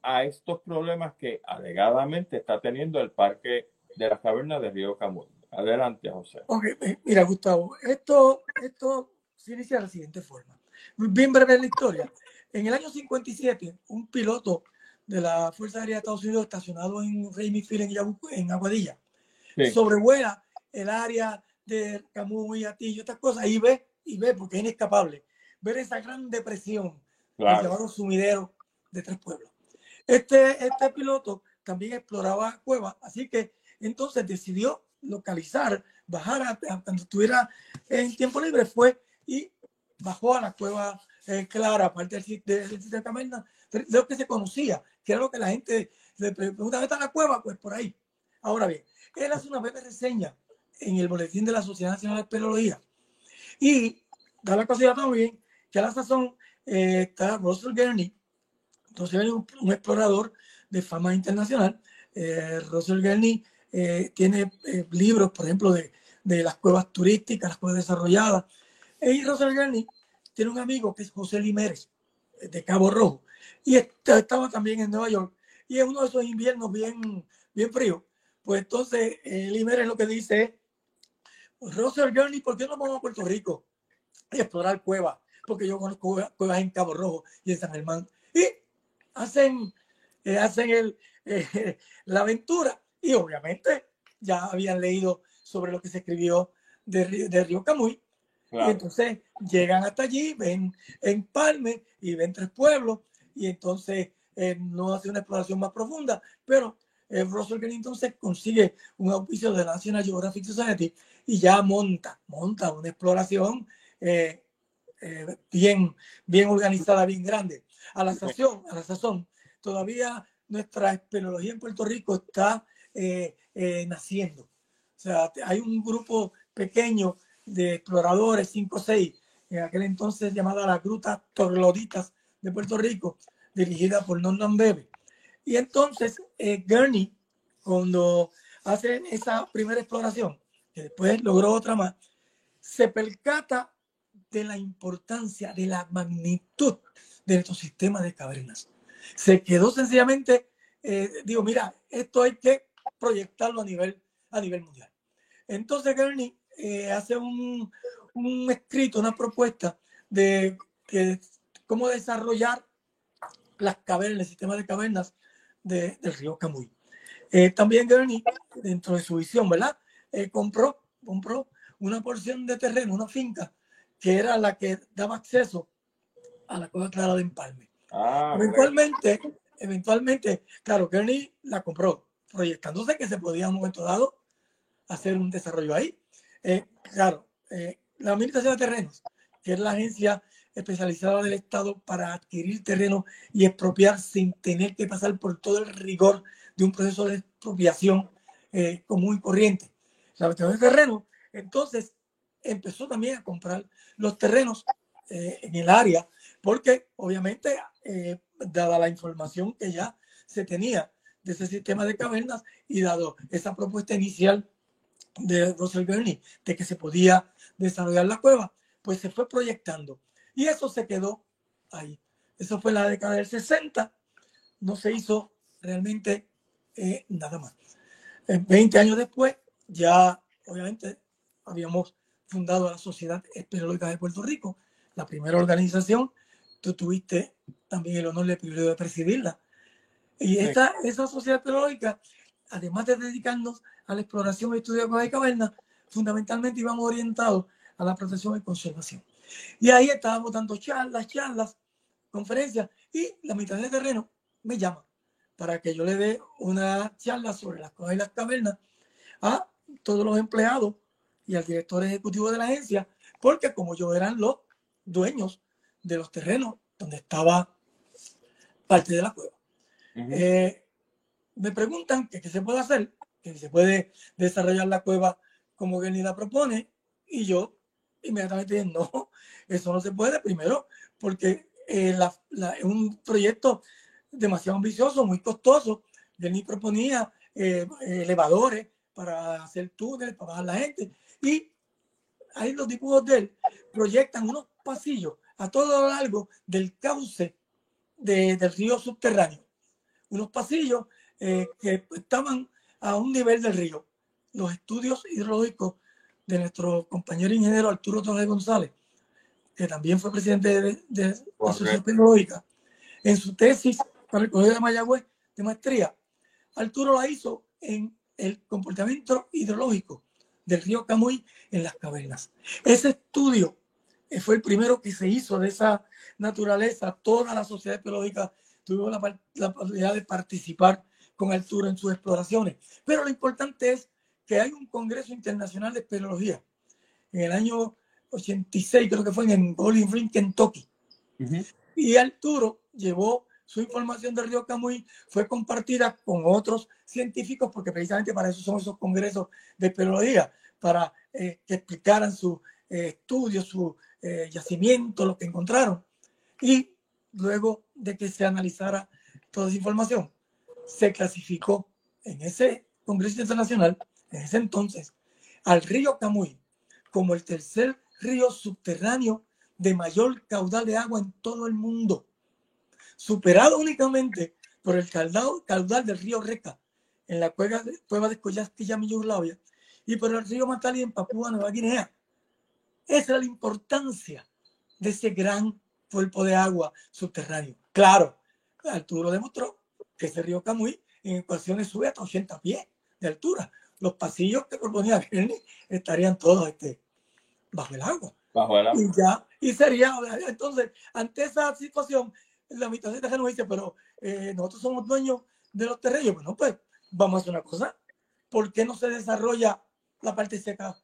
a estos problemas que alegadamente está teniendo el parque de las cavernas de Río Camuy. Adelante, José. Ok, mira, Gustavo, esto, esto se inicia de la siguiente forma. Bien breve la historia. En el año 57, un piloto de la Fuerza Aérea de Estados Unidos estacionado en Raimi Field en, Aguadilla sí. sobrevuela el área de Camus y Atillo, estas cosas, y ve, y ve, porque es inescapable, ver esa gran depresión claro. llamaron sumidero de tres pueblos. Este, este piloto también exploraba cuevas, así que entonces decidió localizar bajar cuando estuviera en tiempo libre, fue y bajó a la cueva eh, Clara, aparte del sitio de caverna, de lo que se conocía, que era lo que la gente le preguntaba, ¿está la cueva? Pues por ahí. Ahora bien, él hace una breve reseña en el boletín de la Sociedad Nacional de Espeleología y da la casualidad también que a la sazón eh, está Russell Gurney, entonces un, un explorador de fama internacional. Eh, Russell Gurney eh, tiene libros, por ejemplo, de, de, las cuevas turísticas, las cuevas desarrolladas. Y Russell Gurney tiene un amigo que es José Limérez, de Cabo Rojo, y estaba también en Nueva York. Y en uno de esos inviernos bien, bien fríos, pues entonces Limérez lo que dice es, Russell Gurney, ¿por qué no vamos a Puerto Rico y explorar cuevas? Porque yo conozco cuevas en Cabo Rojo y en San Germán. Y hacen, eh, hacen el, [laughs] eh, la aventura. Y obviamente ya habían leído sobre lo que se escribió de, de Río Camuy. Y entonces llegan hasta allí, ven en Palme y ven tres pueblos. Y entonces eh, no hace una exploración más profunda, pero Russell Gurney entonces consigue un auspicio de la National Geographic Society y ya monta, monta una exploración eh, eh, bien, bien organizada, bien grande. A la sazón, a la sazón, todavía nuestra espeleología en Puerto Rico está eh, naciendo. O sea, hay un grupo pequeño de exploradores, 5 o 6, en aquel entonces llamada la Gruta Torloditas de Puerto Rico, dirigida por Norman Bebe. Y entonces Gurney, cuando hace esa primera exploración, después logró otra más, se percata de la importancia, de la magnitud de nuestro sistema de cavernas. Se quedó sencillamente, eh, digo, mira, esto hay que proyectarlo a nivel, a nivel mundial. Entonces Gurney eh, hace un, un, escrito, una propuesta de cómo desarrollar las cavernas, el sistema de cavernas del río Camuy. Eh, también Gurney, dentro de su visión, ¿verdad? Eh, compró, compró una porción de terreno, una finca, que era la que daba acceso a la Cueva Clara de Empalme. Ah, eventualmente, eventualmente, claro, Kearney la compró, proyectándose que se podía en un momento dado hacer un desarrollo ahí. Eh, claro, eh, la Administración de Terrenos, que es la agencia especializada del Estado para adquirir terreno y expropiar sin tener que pasar por todo el rigor de un proceso de expropiación común y corriente la de terreno. Entonces empezó también a comprar los terrenos eh, en el área, porque obviamente, eh, dada la información que ya se tenía de ese sistema de cavernas y dado esa propuesta inicial de Russell Gurney de que se podía desarrollar la cueva, pues se fue proyectando. Y eso se quedó ahí. Eso fue la década del 60. No se hizo realmente eh, nada más. 20 años después, ya obviamente habíamos fundado la Sociedad Espeleológica de Puerto Rico, la primera organización. Tú tuviste también el honor de presidirla. Y esta, esa sociedad espeleológica, además de dedicarnos a la exploración y estudio de cavernas, fundamentalmente íbamos orientados a la protección y conservación. Y ahí estábamos dando charlas, charlas, conferencias, y la mitad del terreno me llama para que yo le dé una charla sobre las cuevas y las cavernas a todos los empleados y al director ejecutivo de la agencia, porque como yo eran los dueños de los terrenos donde estaba parte de la cueva. Eh, me preguntan que qué se puede hacer, que se puede desarrollar la cueva como que ni la propone, y yo inmediatamente dije, no, eso no se puede, primero, porque eh, es un proyecto demasiado ambicioso, muy costoso. ni proponía eh, elevadores, para hacer túneles, para bajar la gente. Y ahí los dibujos de él proyectan unos pasillos a todo lo largo del cauce del río subterráneo. Unos pasillos eh, que estaban a un nivel del río. Los estudios hidrológicos de nuestro compañero ingeniero Arturo Torres González, que también fue presidente de, de la Asociación Tecnológica, en su tesis para el Colegio de Mayagüez de maestría, Arturo la hizo en el comportamiento hidrológico del río Camuy en las cavernas. Ese estudio eh, fue el primero que se hizo de esa naturaleza. Toda la sociedad biológica tuvo la, la posibilidad de participar con altura en sus exploraciones. Pero lo importante es que hay un Congreso Internacional de Espeleología en el año 86, creo que fue en Bowling Green, Kentucky. Y Arturo llevó su información del río Camuy, fue compartida con otros científicos, porque precisamente para eso son esos congresos de espeleología, para eh, que explicaran su eh, estudio, su eh, yacimiento, lo que encontraron. Y luego de que se analizara toda esa información, se clasificó en ese Congreso Internacional, en ese entonces, al río Camuy como el tercer río subterráneo de mayor caudal de agua en todo el mundo, superado únicamente por el caudal, del río Reca en la cueva de, cueva de y por el río Matali en Papúa Nueva Guinea. Esa es la importancia de ese gran cuerpo de agua subterráneo. Claro, Arturo demostró que ese río Camuy en ecuaciones sube hasta 80 pies de altura. Los pasillos que proponía Bernie estarían todos este, bajo el agua. Bajo el agua. Y ya, y sería, entonces, ante esa situación, la mitad de terreno dice, pero eh, nosotros somos dueños de los terrenos. Bueno, pues vamos a hacer una cosa. ¿Por qué no se desarrolla la parte seca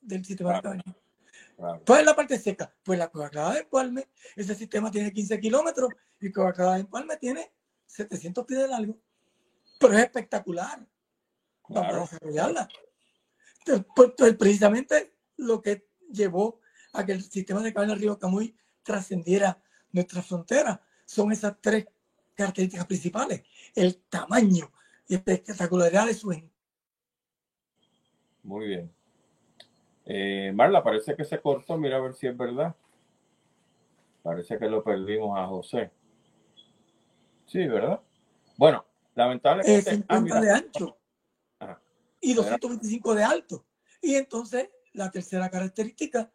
del sistema de ¿Cuál es la parte seca? Pues la Coacada de Empalme, ese sistema tiene 15 kilómetros y Coacada de Empalme tiene 700 pies de largo. Pero es espectacular. Vamos a desarrollarla. Pues, pues, precisamente lo que llevó a que el sistema de cabaña Río Camuy trascendiera nuestra frontera son esas tres características principales. El tamaño y espectacularidad de su Muy bien. Eh, Marla, parece que se cortó. Mira a ver si es verdad. Parece que lo perdimos a José. Sí, ¿verdad? Bueno, lamentablemente. 50 ah, de ancho y 225 de alto. Y entonces, la tercera característica,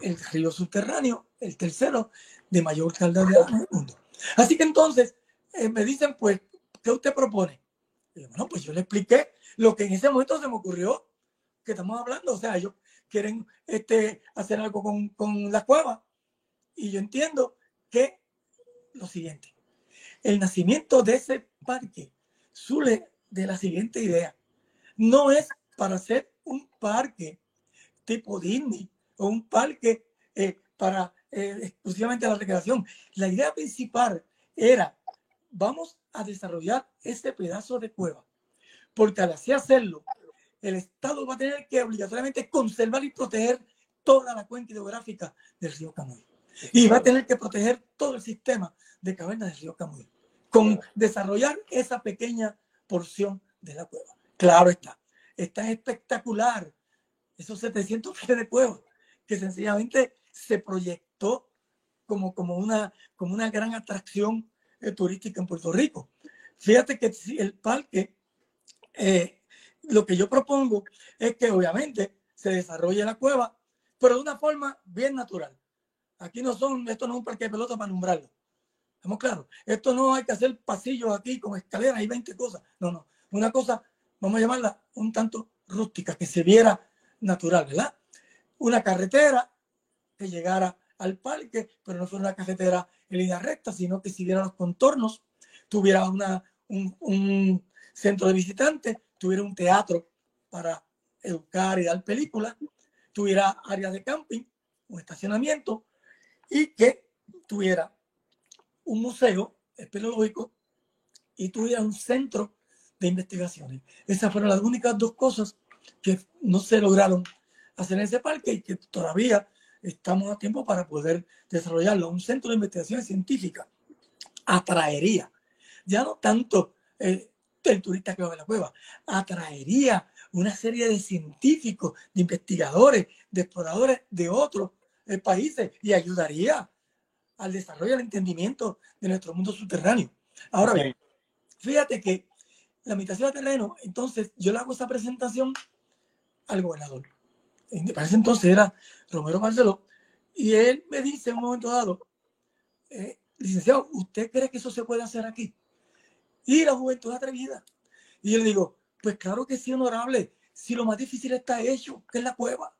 el río subterráneo, el tercero de mayor calidad del mundo. Así que entonces, eh, me dicen, pues, ¿qué usted propone? bueno, pues yo le expliqué lo que en ese momento se me ocurrió que estamos hablando. O sea, ellos quieren este, hacer algo con, con la cueva. Y yo entiendo que lo siguiente, el nacimiento de ese parque suele de la siguiente idea. No es para hacer un parque tipo Disney o un parque eh, para eh, exclusivamente la recreación. La idea principal era, vamos a desarrollar este pedazo de cueva, porque al así hacerlo, el Estado va a tener que obligatoriamente conservar y proteger toda la cuenca hidrográfica del río Camuy. Y va a tener que proteger todo el sistema de cavernas del río Camuy, con desarrollar esa pequeña porción de la cueva. Claro está, está espectacular. Esos 700 pies de cueva, que sencillamente se proyectó como, como, una, como una gran atracción eh, turística en Puerto Rico. Fíjate que el parque eh, lo que yo propongo es que obviamente se desarrolle la cueva, pero de una forma bien natural. Aquí no son, esto no es un parque de pelota para nombrarlo. ¿Estamos claros? Esto no hay que hacer pasillos aquí con escaleras y 20 cosas. No, no. Una cosa, vamos a llamarla un tanto rústica, que se viera natural, ¿verdad? Una carretera que llegara al parque, pero no fuera una carretera en línea recta, sino que siguiera los contornos, tuviera un centro de visitantes, tuviera un teatro para educar y dar películas, tuviera áreas de camping, un estacionamiento y que tuviera un museo espeleológico y tuviera un centro de investigaciones. Esas fueron las únicas dos cosas que no se lograron hacer en ese parque y que todavía estamos a tiempo para poder desarrollarlo. Un centro de investigación científica atraería ya no tanto eh, el turista que va a la cueva, atraería una serie de científicos, de investigadores, de exploradores de otros eh, países y ayudaría al desarrollo, al entendimiento de nuestro mundo subterráneo. Ahora bien, fíjate que la mitad de terreno, entonces yo le hago esa presentación al gobernador. Para ese entonces era Romero Marcelo, y él me dice en un momento dado, eh, licenciado, ¿usted cree que eso se puede hacer aquí? Y la juventud atrevida. Y yo le digo, pues claro que sí, honorable, si lo más difícil está hecho, que es la cueva.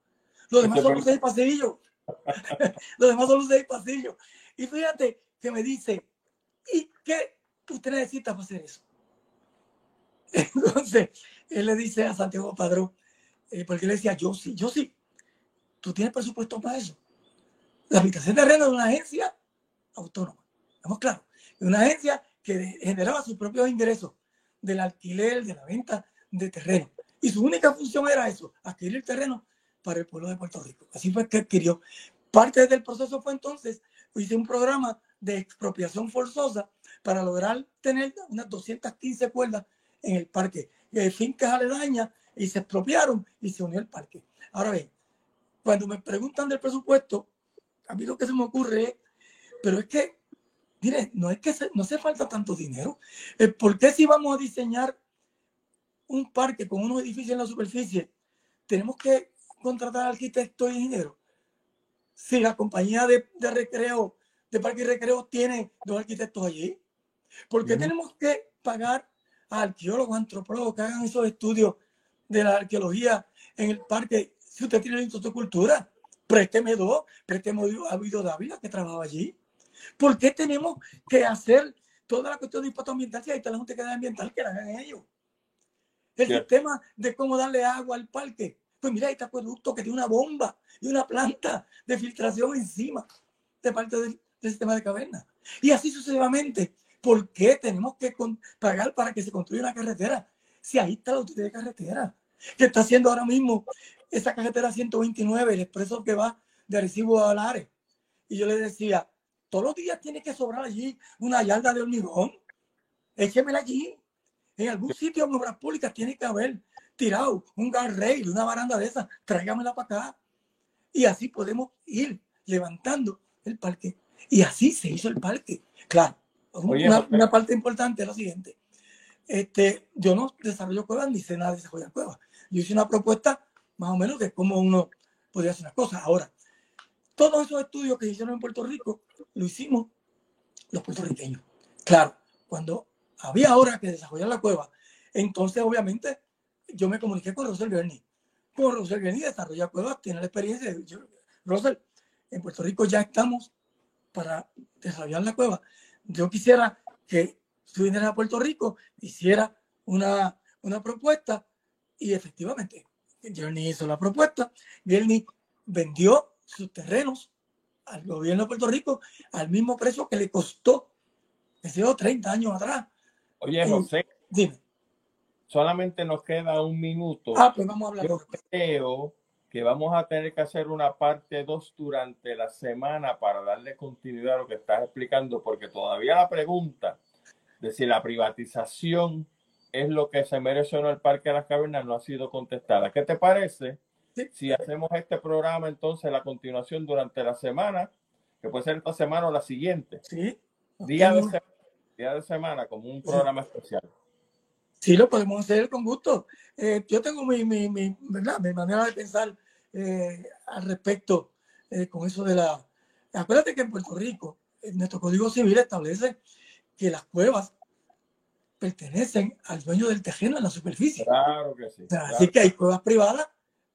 Lo demás son los seis pasillos. [laughs] lo demás son los seis pasillos. Y fíjate que me dice, ¿y qué usted necesita para hacer eso? [laughs] Entonces, él le dice a Santiago Padrón, eh, porque él decía, yo sí, yo sí, tú tienes presupuesto para eso. La habitación de terreno de una agencia autónoma, estamos claros, de una agencia que generaba sus propios ingresos del alquiler, de la venta de terreno. Y su única función era eso, adquirir terreno para el pueblo de Puerto Rico. Así fue que adquirió. Parte del proceso fue entonces, hice un programa de expropiación forzosa para lograr tener unas 215 cuerdas en el parque, eh, fincas aledañas, y se expropiaron y se unió el parque. Ahora bien, cuando me preguntan del presupuesto, a mí lo que se me ocurre es, pero es que, mire, no es que no hace falta tanto dinero. ¿Por qué si vamos a diseñar un parque con unos edificios en la superficie, tenemos que contratar arquitectos y ingenieros? Si la compañía de, de recreo, de parque y recreo, tiene dos arquitectos allí, ¿por qué tenemos que pagar a arqueólogos, antropólogos que hagan esos estudios de la arqueología en el parque? Si usted tiene el Instituto de Cultura, présteme dos, présteme a Guido Dávila que trabaja allí. ¿Por qué tenemos que hacer toda la cuestión de impacto ambiental si hay toda la gente que da ambiental que la hagan ellos? El sistema de cómo darle agua al parque. Pues mira, este acueducto que tiene una bomba y una planta de filtración encima de parte del, sistema de caverna. Y así sucesivamente. ¿Por qué tenemos que pagar para que se construya una carretera? Si ahí está la autoridad de carretera, que está haciendo ahora mismo esa carretera 129, el expreso que va de Recibo a Lares. Y yo le decía, todos los días tiene que sobrar allí una yarda de hormigón. Échemela allí. En algún sitio en obras públicas tiene que haber tirado un guardrail, una baranda de esas, tráigamela para acá. Y así podemos ir levantando el parque. Y así se hizo el parque. Claro, una, parte importante es la siguiente. Este, yo no desarrollo cuevas ni sé nada de desarrollar cuevas. Yo hice una propuesta más o menos de cómo uno podría hacer las cosas. Ahora, todos esos estudios que se hicieron en Puerto Rico lo hicimos los puertorriqueños. Claro, cuando había hora que desarrollar la cueva. Entonces, obviamente, yo me comuniqué con Rosel Berni. Con Rosel Berni desarrolla cuevas, tiene la experiencia. Rosel, en Puerto Rico ya estamos para desarrollar la cueva. Yo quisiera que tú vinieras a Puerto Rico, hiciera una, una propuesta y efectivamente, Journey hizo la propuesta. Journey vendió sus terrenos al gobierno de Puerto Rico al mismo precio que le costó, desde 30 años atrás, Oye, José. Dime. Solamente nos queda un minuto. Ah, pues vamos a hablar. Yo creo que vamos a tener que hacer una parte 2 durante la semana para darle continuidad a lo que estás explicando, porque todavía la pregunta de si la privatización es lo que se merece o no el Parque de las Cavernas no ha sido contestada. ¿Qué te parece si hacemos este programa entonces la continuación durante la semana, que puede ser esta semana o la siguiente? Sí. Día de semana día de semana como un programa especial. Sí, lo podemos hacer con gusto. Eh, yo tengo mi, mi, mi, mi, manera de pensar eh, al respecto eh, con eso de la... Acuérdate que en Puerto Rico, nuestro Código Civil establece que las cuevas pertenecen al dueño del terreno en la superficie. Claro que sí. Así que hay cuevas privadas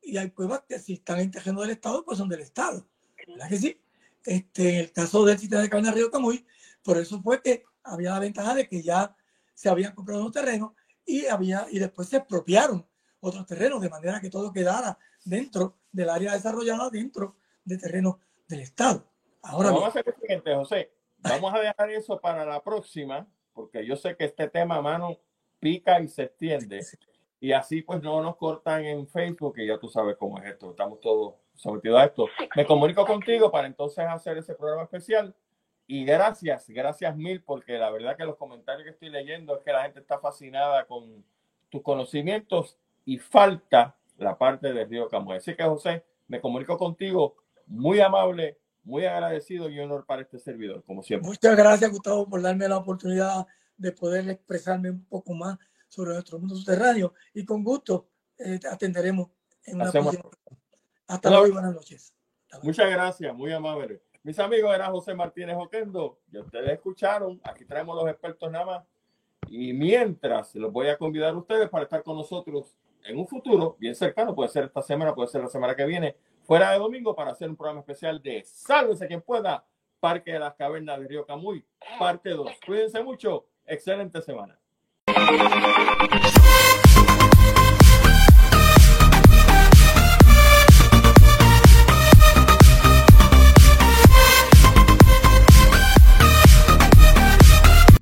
y hay cuevas que si están en terreno del Estado, pues son del Estado. ¿Verdad que sí? Este, en el caso del sistema de Carne Río Camuy, por eso fue que había la ventaja de que ya se habían comprado unos terrenos y, había, y después se expropiaron otros terrenos, de manera que todo quedara dentro del área desarrollada, dentro de terrenos del Estado. Ahora vamos a hacer lo siguiente, José. Vamos a dejar eso para la próxima, porque yo sé que este tema, mano, pica y se extiende. Y así pues no nos cortan en Facebook, y ya tú sabes cómo es esto, estamos todos sometidos a esto. Me comunico contigo para entonces hacer ese programa especial y gracias, gracias mil, porque la verdad que los comentarios que estoy leyendo es que la gente está fascinada con tus conocimientos y falta la parte del río Camuy. Así que José, me comunico contigo, muy amable, muy agradecido y honor para este servidor, como siempre. Muchas gracias, Gustavo, por darme la oportunidad de poder expresarme un poco más sobre nuestro mundo subterráneo y con gusto eh, atenderemos en una próxima. Hasta luego y buenas noches. Muchas gracias, muy amable. Mis amigos, era José Martínez Oquendo. Ya ustedes escucharon. Aquí traemos los expertos nada más. Y mientras, los voy a convidar a ustedes para estar con nosotros en un futuro, bien cercano, puede ser esta semana, puede ser la semana que viene, fuera de domingo, para hacer un programa especial de Sálvese quien pueda, Parque de las Cavernas de Río Camuy, parte 2. Cuídense mucho. Excelente semana. 三井不動産は?